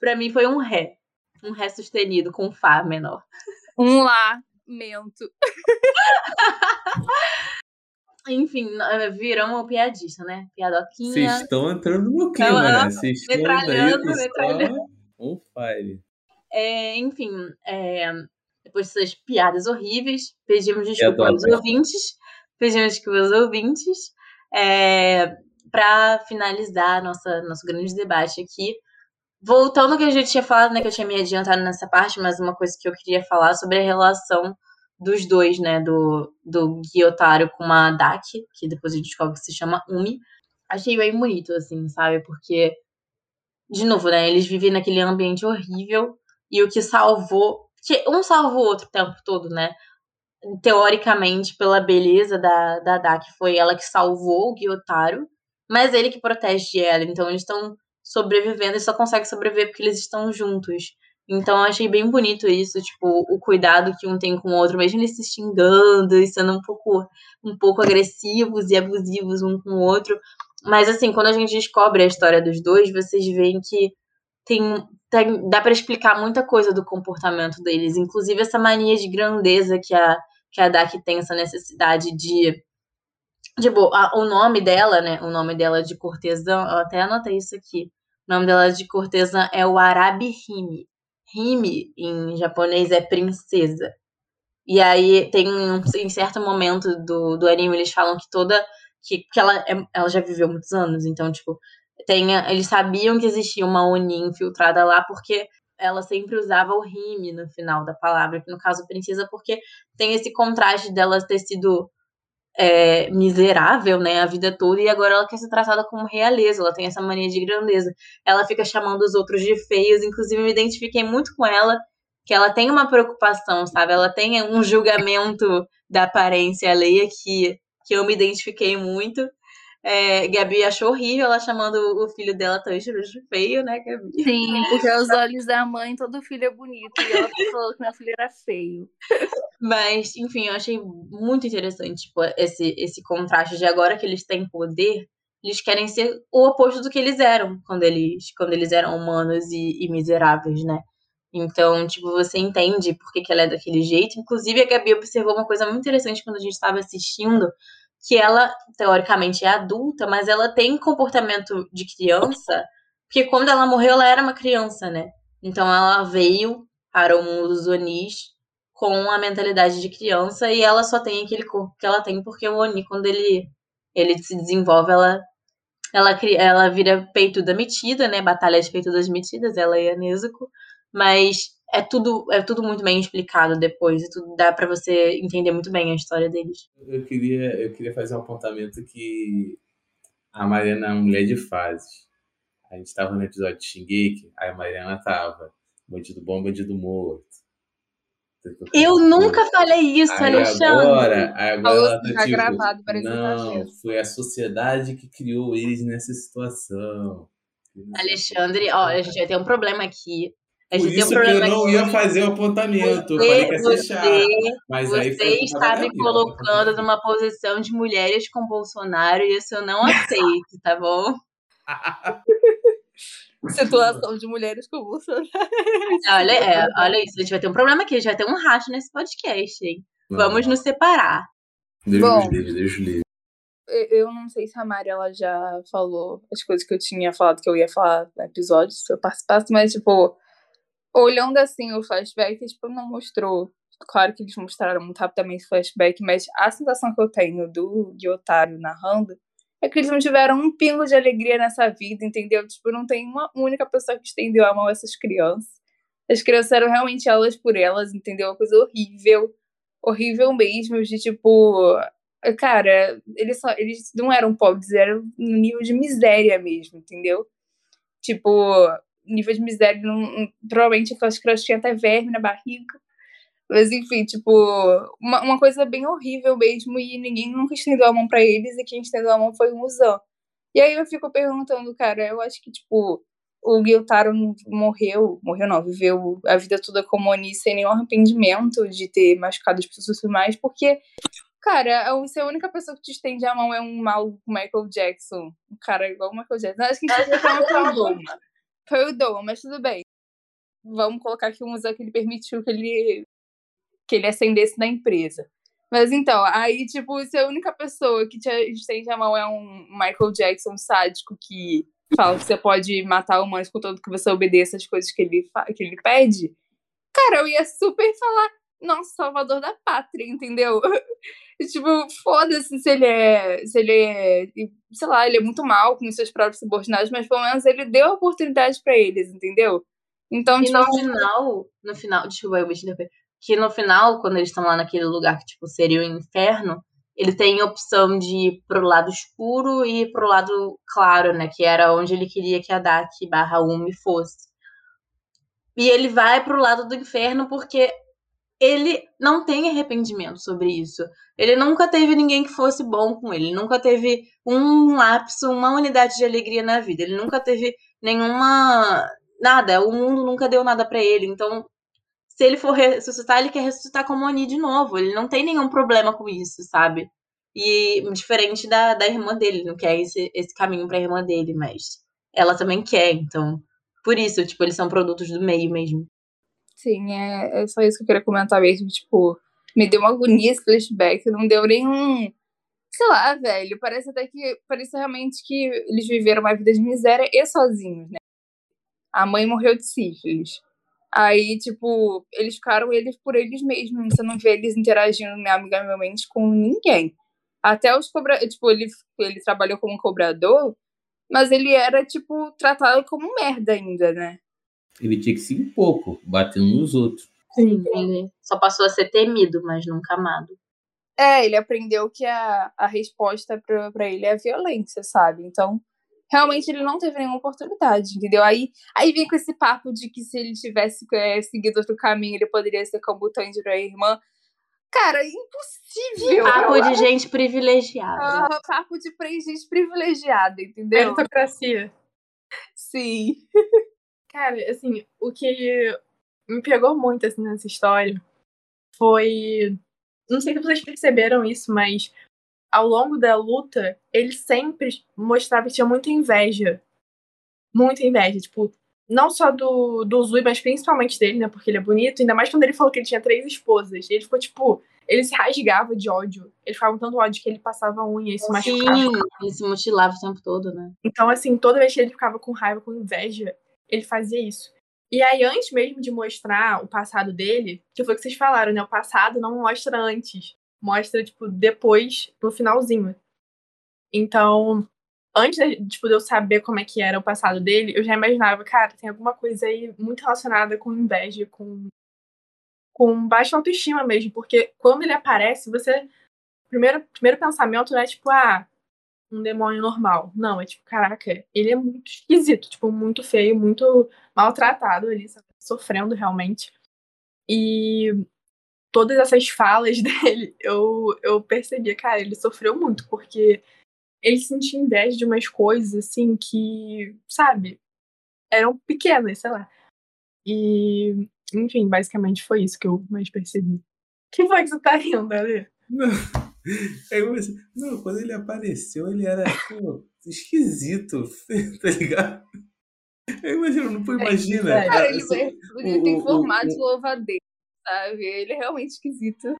Pra mim foi um ré. Um ré sustenido com Fá menor. Um lamento. Enfim, eh, viramos uma piadista, né? Piadoquinha. Vocês estão entrando no clima, né? Vocês estão Metralhando, aí, metralhando. On fire. É, enfim, é, depois dessas piadas horríveis, pedimos desculpa aos ouvintes. Pedimos desculpa aos ouvintes. É, para finalizar nossa, nosso grande debate aqui. Voltando ao que a gente tinha falado, né? Que eu tinha me adiantado nessa parte, mas uma coisa que eu queria falar sobre a relação dos dois, né? Do, do Gyotaro com a Daki, que depois a gente descobre que se chama Umi. Achei bem bonito, assim, sabe? Porque de novo, né? Eles vivem naquele ambiente horrível e o que salvou. Que um salvou o outro o tempo todo, né? Teoricamente, pela beleza da, da Daki, foi ela que salvou o Gyotaro, mas ele que protege ela. Então eles estão sobrevivendo e só conseguem sobreviver porque eles estão juntos. Então eu achei bem bonito isso, tipo, o cuidado que um tem com o outro, mesmo eles se xingando e sendo um pouco, um pouco agressivos e abusivos um com o outro. Mas assim, quando a gente descobre a história dos dois, vocês veem que tem, tem dá pra explicar muita coisa do comportamento deles, inclusive essa mania de grandeza que a que a Daki tem essa necessidade de Tipo, a- o nome dela, né? O nome dela de cortesã, eu até anotei isso aqui. O nome dela de cortesã é o Arabi Hime. Hime, em japonês, é princesa. E aí tem um, em certo momento do, do anime, eles falam que toda. Que, que ela, é- ela já viveu muitos anos, então, tipo, tenha. Eles sabiam que existia uma Oni infiltrada lá, porque ela sempre usava o rime no final da palavra, que no caso princesa, porque tem esse contraste dela ter sido é, miserável, né, a vida toda, e agora ela quer ser tratada como realeza, ela tem essa mania de grandeza. Ela fica chamando os outros de feios, inclusive me identifiquei muito com ela, que ela tem uma preocupação, sabe? Ela tem um julgamento da aparência alheia que, que eu me identifiquei muito. É, Gabi achou horrível ela chamando o filho dela tão de feio, né, Gabi? Sim, porque aos olhos da mãe todo filho é bonito. E ela falou que meu filho era feio. Mas, enfim, eu achei muito interessante tipo, esse, esse contraste de agora que eles têm poder, eles querem ser o oposto do que eles eram quando eles, quando eles eram humanos e, e miseráveis, né? Então, tipo, você entende por que, que ela é daquele jeito. Inclusive, a Gabi observou uma coisa muito interessante quando a gente estava assistindo, que ela, teoricamente, é adulta, mas ela tem comportamento de criança, porque quando ela morreu, ela era uma criança, né? Então ela veio para o mundo dos Onis com a mentalidade de criança e ela só tem aquele corpo que ela tem porque o Oni, quando ele, ele se desenvolve, ela, ela, ela vira peituda metida, né? Batalha de peitudas metidas, ela e a Nezuko. Mas é tudo, é tudo muito bem explicado depois, e tudo dá para você entender muito bem a história deles. Eu queria, eu queria fazer um apontamento que a Mariana é uma mulher de fases. A gente estava no episódio de Shingeki, aí a Mariana tava bandido bom, bandido morto. Eu nunca falei isso, aí Alexandre. Agora, aí agora Falou ela assim, tá tipo, gravado, que tá não, mesmo. foi a sociedade que criou eles nessa situação. Alexandre, ó, a gente vai ter um problema aqui. A Por gente tem um isso que eu problema não aqui. ia fazer o apontamento. eu falei que ia ser Você, chato. você, Mas aí você foi culpa está me colocando numa posição de mulheres com Bolsonaro e isso eu não aceito, tá bom? Situação de mulheres com Bolsonaro. Olha, é, olha isso, a gente vai ter um problema aqui, a gente vai ter um racho nesse podcast, hein? Não, Vamos nos separar. Deus Bom. livre, Deus livre. Eu eu não sei se a Mari ela já falou as coisas que eu tinha falado que eu ia falar no episódio, se eu participasse, mas, tipo, olhando assim o flashback, tipo, não mostrou. Claro que eles mostraram muito rapidamente o flashback, mas a sensação que eu tenho do Gyotaro narrando é que eles não tiveram um pingo de alegria nessa vida, entendeu? Tipo, não tem uma única pessoa que estendeu a mão a essas crianças. As crianças eram realmente elas por elas, entendeu? Uma coisa horrível, horrível mesmo, de tipo. Cara, eles, só, eles não eram pobres, eram no nível de miséria mesmo, entendeu? Tipo, nível de miséria, não, provavelmente aquelas crianças tinham até verme na barriga. Mas enfim, tipo, uma, uma coisa bem horrível mesmo, e ninguém nunca estendeu a mão pra eles, e quem estendeu a mão foi o Muzan. E aí eu fico perguntando, cara, eu acho que, tipo, o não morreu, morreu não, viveu a vida toda como Oni sem nenhum arrependimento de ter machucado as pessoas e tudo mais, porque, cara, se a única pessoa que te estende a mão é um maluco Michael Jackson, um cara igual o Michael Jackson, acho que a gente vai o Doma. Foi o Doma, mas tudo bem. Vamos colocar aqui o que ele permitiu que ele que ele ascendesse na empresa. Mas então, aí, tipo, se a única pessoa que te estende a mão é um Michael Jackson sádico que fala que você pode matar humanos contanto que você obedeça as coisas que ele, que ele pede, cara, eu ia super falar, nossa, salvador da pátria, entendeu? E, tipo, foda-se se ele é. Se ele é. Sei lá, ele é muito mal com os seus próprios subordinados, mas pelo menos ele deu a oportunidade pra eles, entendeu? Então, E tipo, no final, no final, desculpa, eu vou te interromper. Que no final, quando eles estão lá naquele lugar que, tipo, seria o inferno, ele tem a opção de ir pro lado escuro e pro lado claro, né? Que era onde ele queria que a Daki barra Umi fosse. E ele vai pro lado do inferno porque ele não tem arrependimento sobre isso. Ele nunca teve ninguém que fosse bom com ele. Nunca teve um lapso, uma unidade de alegria na vida. Ele nunca teve nenhuma. Nada. O mundo nunca deu nada pra ele. Então, se ele for ressuscitar, ele quer ressuscitar como Oni de novo. Ele não tem nenhum problema com isso, sabe? E diferente da, da irmã dele, ele não quer esse, esse caminho pra irmã dele, mas ela também quer, então. Por isso, tipo, eles são produtos do meio mesmo. Sim, é, é só isso que eu queria comentar mesmo. Tipo, me deu uma agonia esse flashback, não deu nenhum. Sei lá, velho. Parece até que. Parece realmente que eles viveram uma vida de miséria e sozinhos, né? A mãe morreu de sífilis. Aí, tipo, eles ficaram eles por eles mesmos. Você não vê eles interagindo amigavelmente com ninguém. Até os cobradores. Tipo, ele, ele trabalhou como cobrador. Mas ele era, tipo, tratado como merda ainda, né? Ele tinha que se impor, pô, batendo nos outros. Sim, ele só passou a ser temido, mas nunca amado. É, ele aprendeu que a, a resposta pra, pra ele é a violência, sabe? Então, realmente ele não teve nenhuma oportunidade, entendeu? Aí, aí vem com esse papo de que se ele tivesse é, seguido outro caminho, ele poderia ser como o Tanjiro e a irmã. Cara, impossível! Papo de gente privilegiada. Ah, papo de gente privilegiada, entendeu? Meritocracia. Sim. Cara, assim, o que me pegou muito assim, nessa história foi. Não sei se vocês perceberam isso, mas ao longo da luta, ele sempre mostrava que tinha muita inveja. Muita inveja. Tipo, não só do, do Zui, mas principalmente dele, né? Porque ele é bonito. Ainda mais quando ele falou que ele tinha três esposas. Ele ficou, tipo. Ele se rasgava de ódio. Ele ficava com tanto ódio que ele passava a unha e se machucava. Sim, ele se mutilava o tempo todo, né? Então, assim, toda vez que ele ficava com raiva, com inveja, ele fazia isso. E aí, antes mesmo de mostrar o passado dele, que foi o que vocês falaram, né? O passado não mostra antes. Mostra, tipo, depois, no finalzinho. Então, antes de, tipo, de eu saber como é que era o passado dele, eu já imaginava, cara, tem alguma coisa aí muito relacionada com inveja, com, com baixa autoestima mesmo. Porque quando ele aparece, você. Primeiro, primeiro pensamento não é tipo, ah, um demônio normal. Não, é tipo, caraca, ele é muito esquisito, tipo, muito feio, muito maltratado ali, sofrendo realmente. E todas essas falas dele, eu, eu percebia, cara, ele sofreu muito, porque ele sentia inveja de umas coisas, assim, que, sabe, eram pequenas, sei lá. E, enfim, basicamente foi isso que eu mais percebi. que foi que você tá rindo, Ale? Não. Aí você, não, quando ele apareceu, ele era pô, esquisito, tá ligado? Eu imagino, não pô, imagina. É, Cara, ele, só- ele o- tem o- formato o- de louvadeira, sabe? Ele é realmente esquisito.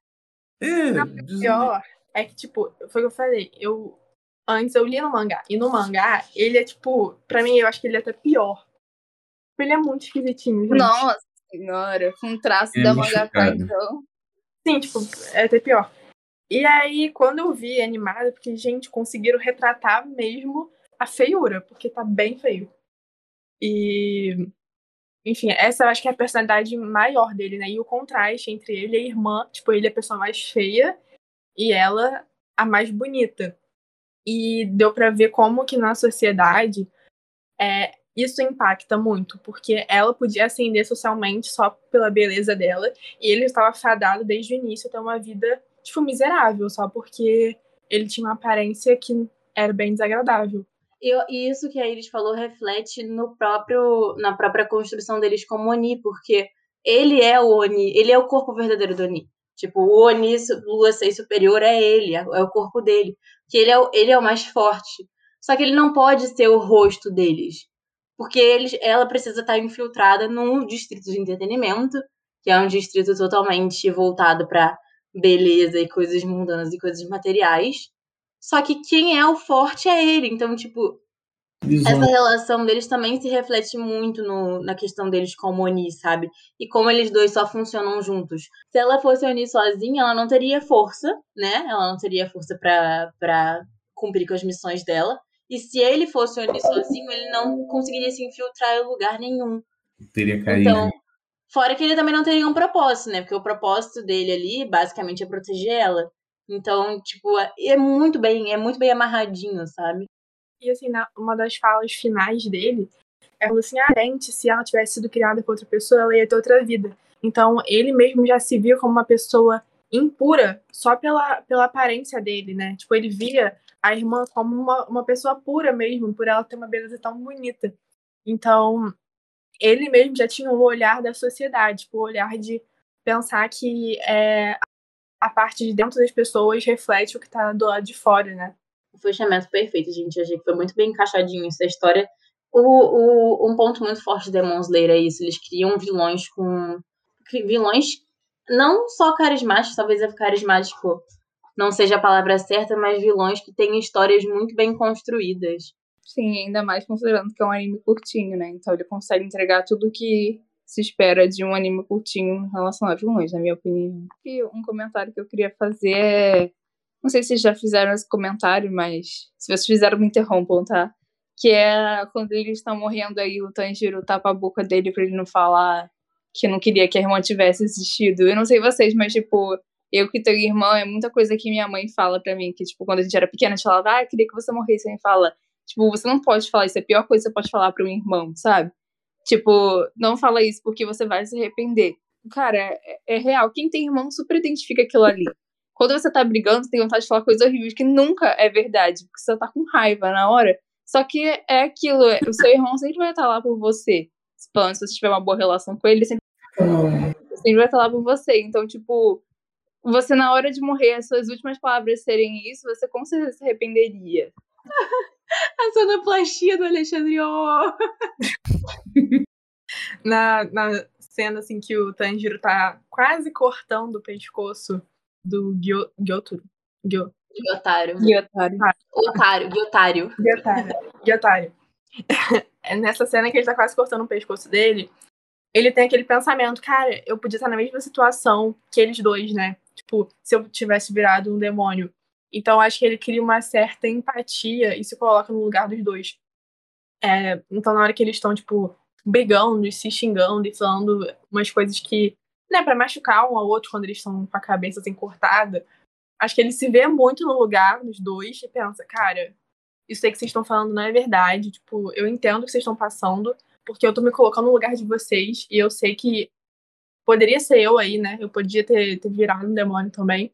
É, pior é que, tipo, foi o que eu falei. Eu, antes eu li no mangá. E no mangá, ele é, tipo, pra mim, eu acho que ele é até pior. Ele é muito esquisitinho, gente. Nossa senhora, com traço É da mangaka, chocado. então. Sim, tipo, é até pior. E aí, quando eu vi animado, porque, gente, conseguiram retratar mesmo a feiura, porque tá bem feio. E. Enfim, essa eu acho que é a personalidade maior dele, né? E o contraste entre ele e a irmã, tipo, ele é a pessoa mais feia e ela a mais bonita. E deu pra ver como que na sociedade é, isso impacta muito, porque ela podia ascender socialmente só pela beleza dela, e ele estava fadado desde o início a ter uma vida, tipo, miserável, só porque ele tinha uma aparência que era bem desagradável. E isso que a Iris falou reflete no próprio, na própria construção deles como Oni, porque ele é o Oni, ele é o corpo verdadeiro do Oni. Tipo, o Oni, Lua 6 superior é ele, é é o corpo dele. Que ele é, o- ele é o mais forte. Só que ele não pode ser o rosto deles. Porque eles, ela precisa estar infiltrada num distrito de entretenimento, que é um distrito totalmente voltado para beleza e coisas mundanas e coisas materiais. Só que quem é o forte é ele. Então, tipo, essa relação deles também se reflete muito no, na questão deles como Oni, sabe? E como eles dois só funcionam juntos. Se ela fosse Oni sozinha, ela não teria força, né? Ela não teria força pra, pra cumprir com as missões dela. E se ele fosse Oni sozinho, ele não conseguiria se infiltrar em lugar nenhum. Teria carisma. Então, fora que ele também não teria um propósito, né? Porque o propósito dele ali, basicamente, é proteger ela. Então, tipo, é- é muito bem, é muito bem amarradinho, sabe? E assim, uma das falas finais dele, é assim, ah, gente, se ela tivesse sido criada por outra pessoa, ela ia ter outra vida. Então, ele mesmo já se viu como uma pessoa impura só pela, pela aparência dele, né? Tipo, ele via a irmã como uma, uma pessoa pura mesmo, por ela ter uma beleza tão bonita. Então, ele mesmo já tinha o olhar da sociedade, tipo, o olhar de pensar que é, a parte de dentro das pessoas reflete o que tá do lado de fora, né? O fechamento perfeito, gente. Achei que foi muito bem encaixadinho essa história. O, o, um ponto muito forte de Demon Slayer é isso. Eles criam vilões com. Vilões não só carismáticos, talvez é carismático não seja a palavra certa, mas vilões que têm histórias muito bem construídas. Sim, ainda mais considerando que é um anime curtinho, né? Então ele consegue entregar tudo que se espera de um anime curtinho em relação a vilões, na minha opinião. E um comentário que eu queria fazer é. Não sei se vocês já fizeram esse comentário, mas se vocês fizeram, me interrompam, tá? Que é quando eles estão morrendo aí, o Tanjiro tapa a boca dele pra ele não falar que não queria que a irmã tivesse existido. Eu não sei vocês, mas, tipo, eu que tenho irmã, é muita coisa que minha mãe fala pra mim, que, tipo, quando a gente era pequena, a gente falava, ah, queria que você morresse. Aí fala, tipo, você não pode falar isso, é a pior coisa que você pode falar pra um irmão, sabe? Tipo, não fala isso porque você vai se arrepender. Cara, é, é real. Quem tem irmão super identifica aquilo ali. Quando você tá brigando, você tem vontade de falar coisas horríveis que nunca é verdade, porque você tá com raiva na hora. Só que é aquilo, é, o seu irmão sempre vai estar lá por você. Se você tiver uma boa relação com ele, ele sempre, sempre vai estar lá por você. Então, tipo, você na hora de morrer, as suas últimas palavras serem isso, você com certeza se arrependeria. A sonoplastia do Alexandre. Oh. na, na cena assim que o Tanjiro tá quase cortando o pescoço do Gyo, Gyotaro. Gyo, Gyotaro. Gyotaro. Otário, Gyotaro. Gyotaro. Gyotaro. É nessa cena que ele tá quase cortando o pescoço dele, ele tem aquele pensamento, cara, eu podia estar na mesma situação que eles dois, né? Tipo, se eu tivesse virado um demônio. Então acho que ele cria uma certa empatia e se coloca no lugar dos dois. É, então na hora que eles estão, tipo, brigando e se xingando e falando umas coisas que, né, pra machucar um ao outro quando eles estão com a cabeça assim cortada, acho que ele se vê muito no lugar dos dois e pensa, cara, isso aí que vocês estão falando não é verdade. Tipo, eu entendo o que vocês estão passando, porque eu tô me colocando no lugar de vocês e eu sei que poderia ser eu aí, né? Eu podia ter, ter virado um demônio também.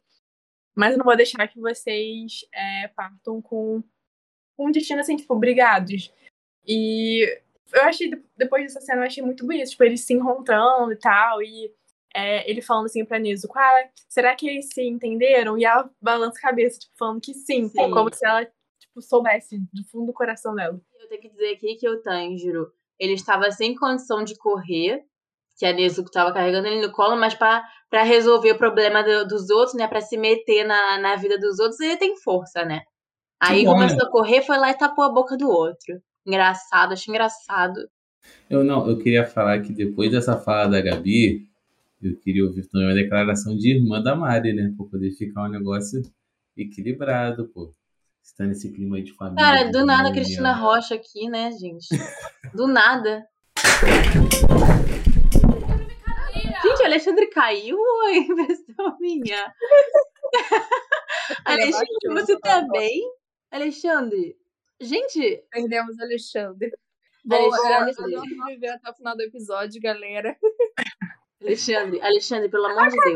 Mas eu não vou deixar que vocês é, partam com, um destino assim, tipo, brigados. E eu achei, depois dessa cena, eu achei muito bonito, tipo, eles se encontrando e tal, e é, ele falando assim pra Nezuko, ah, será que eles se entenderam? E ela balança a cabeça, tipo, falando que sim, Sim. como se ela, tipo, soubesse do fundo do coração dela. Eu tenho que dizer aqui que o Tanjiro, ele estava sem condição de correr, que a Nezuko estava carregando ele no colo, mas para resolver o problema do- dos outros, né, para se meter na, na vida dos outros, ele tem força, né? Aí bom, começou a correr, foi lá e tapou a boca do outro. Engraçado, acho engraçado. Eu não, eu queria falar que depois dessa fala da Gabi, eu queria ouvir também uma declaração de irmã da Mari, né? Pra poder ficar um negócio equilibrado, pô. Você tá nesse clima aí de família. Cara, do nada. Cristina Rocha aqui, né, gente? Do nada. Alexandre caiu ou é impressão minha? Alexandre, você tá bem? Alexandre, gente, Perdemos Alexandre. Bom, Alexandre. vamos viver até o final do episódio, galera. Alexandre, Alexandre, pelo amor de Deus.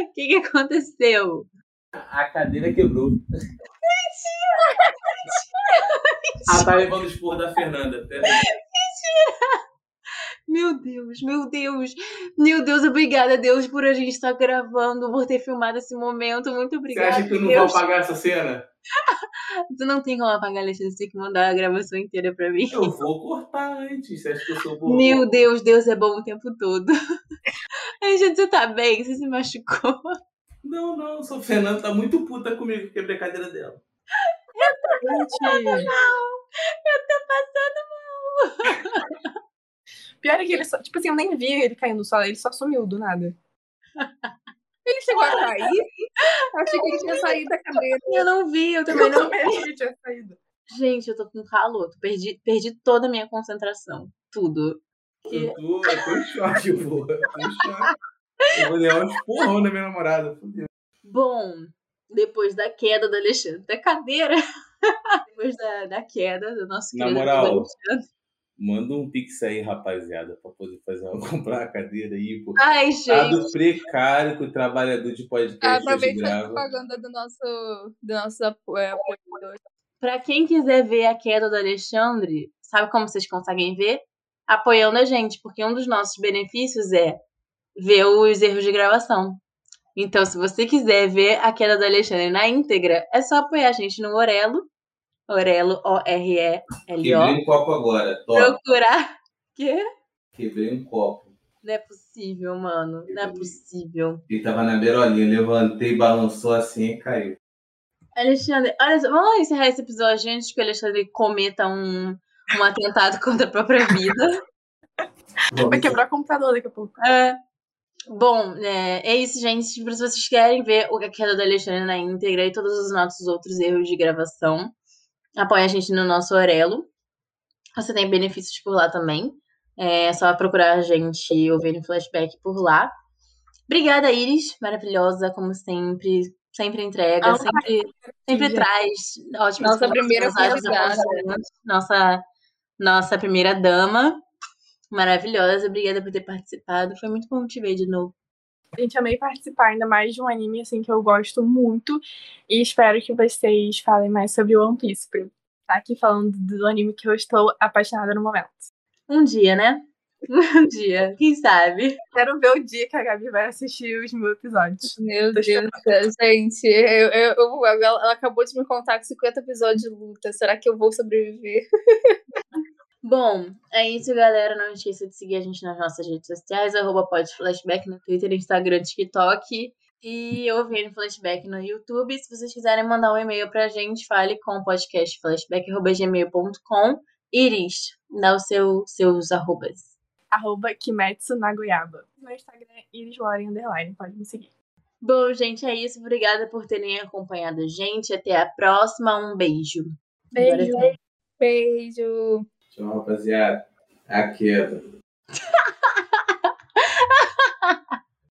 O que, que aconteceu? A cadeira quebrou. Mentira! Ah, tá levando o esporro da Fernanda. Aí. Meu Deus, meu Deus, meu Deus, obrigada, Deus, por a gente estar gravando, por ter filmado esse momento. Muito Você obrigada. acha que eu não Deus. vou apagar essa cena? Tu não tem como apagar, Alexandre, você tem que mandar a gravação inteira pra mim. Eu vou cortar antes. Você acha que eu sou bobo? Meu Deus, Deus é bom o tempo todo. Alexandre, você tá bem? Você se machucou? Não, não, sua Fernanda tá muito puta comigo que quebrei a cadeira dela. Gente, Eu tô passando mal. pior é que ele só, tipo assim, eu nem vi ele caindo no solo, ele só sumiu do nada. Ele chegou a cair? Achei que ele tinha saído da cadeira. Eu não vi, eu também não achei que tinha saído. Gente, eu tô com calor. tô- Perdi, perdi toda a minha concentração. Tudo. Que- Eu tô, eu tô em choque. Eu tô em choque. Eu vou levar um esporrão da minha namorada. Fudeu. Bom, depois da queda do Alexandre da cadeira, depois da, da queda do nosso Na querido moral, Alexandre. Manda um pix aí, rapaziada, pra poder fazer uma, comprar a cadeira aí. Ai, gente. precário que o trabalhador de podcast Aproveita a grava. propaganda do nosso, do nosso é, apoiador. Pra quem quiser ver a queda do Alexandre, sabe como vocês conseguem ver? Apoiando a gente, porque um dos nossos benefícios é ver os erros de gravação. Então, se você quiser ver a queda do Alexandre na íntegra, é só apoiar a gente no Orelo. Orelo, O-R-E-L-O. Quebrei um copo agora, top. Procurar. Quê? Quebrei um copo. Não é possível, mano. Não é possível. Ele tava na beirolinha, levantei, balançou assim e caiu. Alexandre, olha só, vamos encerrar esse episódio antes que o Alexandre cometa um, um atentado contra a própria vida. Vai quebrar o computador daqui a pouco. É. Bom, é, é isso, gente. Se vocês querem ver o a queda do Alexandre na íntegra e todos os nossos outros erros de gravação, apoia a gente no nosso Orelo. Você tem benefícios por lá também. É só procurar a gente ouvir no flashback por lá. Obrigada, Iris, maravilhosa, como sempre. Sempre entrega, Ah, sempre, sempre traz ótimas Nossa primeira convidada. Nossa, nossa primeira dama. Maravilhosa. Obrigada por ter participado. Foi muito bom te ver de novo. Gente, amei participar ainda mais de um anime assim que eu gosto muito e espero que vocês falem mais sobre One Piece. Pra estar aqui falando do anime que eu estou apaixonada no momento. Um dia, né? Um dia, quem sabe? Quero ver o dia que a Gabi vai assistir os mil episódios. Meu Tô Deus gente. Eu, eu, eu- ela, ela acabou de me contar com 50 episódios de luta. Será que eu vou sobreviver? Bom, é isso, galera. Não esqueça de seguir a gente nas nossas redes sociais, arroba podflashback no Twitter, Instagram, TikTok. E ouvir Flashback no YouTube. Se vocês quiserem mandar um e-mail pra gente, fale com podcastflashback.gmail.com. Iris, dá os seu, seus arrobas. Arroba Kimetsu na Goiaba. No Instagram é IrisLore Underline, pode me seguir. Bom, gente, é isso. Obrigada por terem acompanhado a gente. Até a próxima. Um beijo. Beijo. sim. Beijo. Tchau, rapaziada. A queda.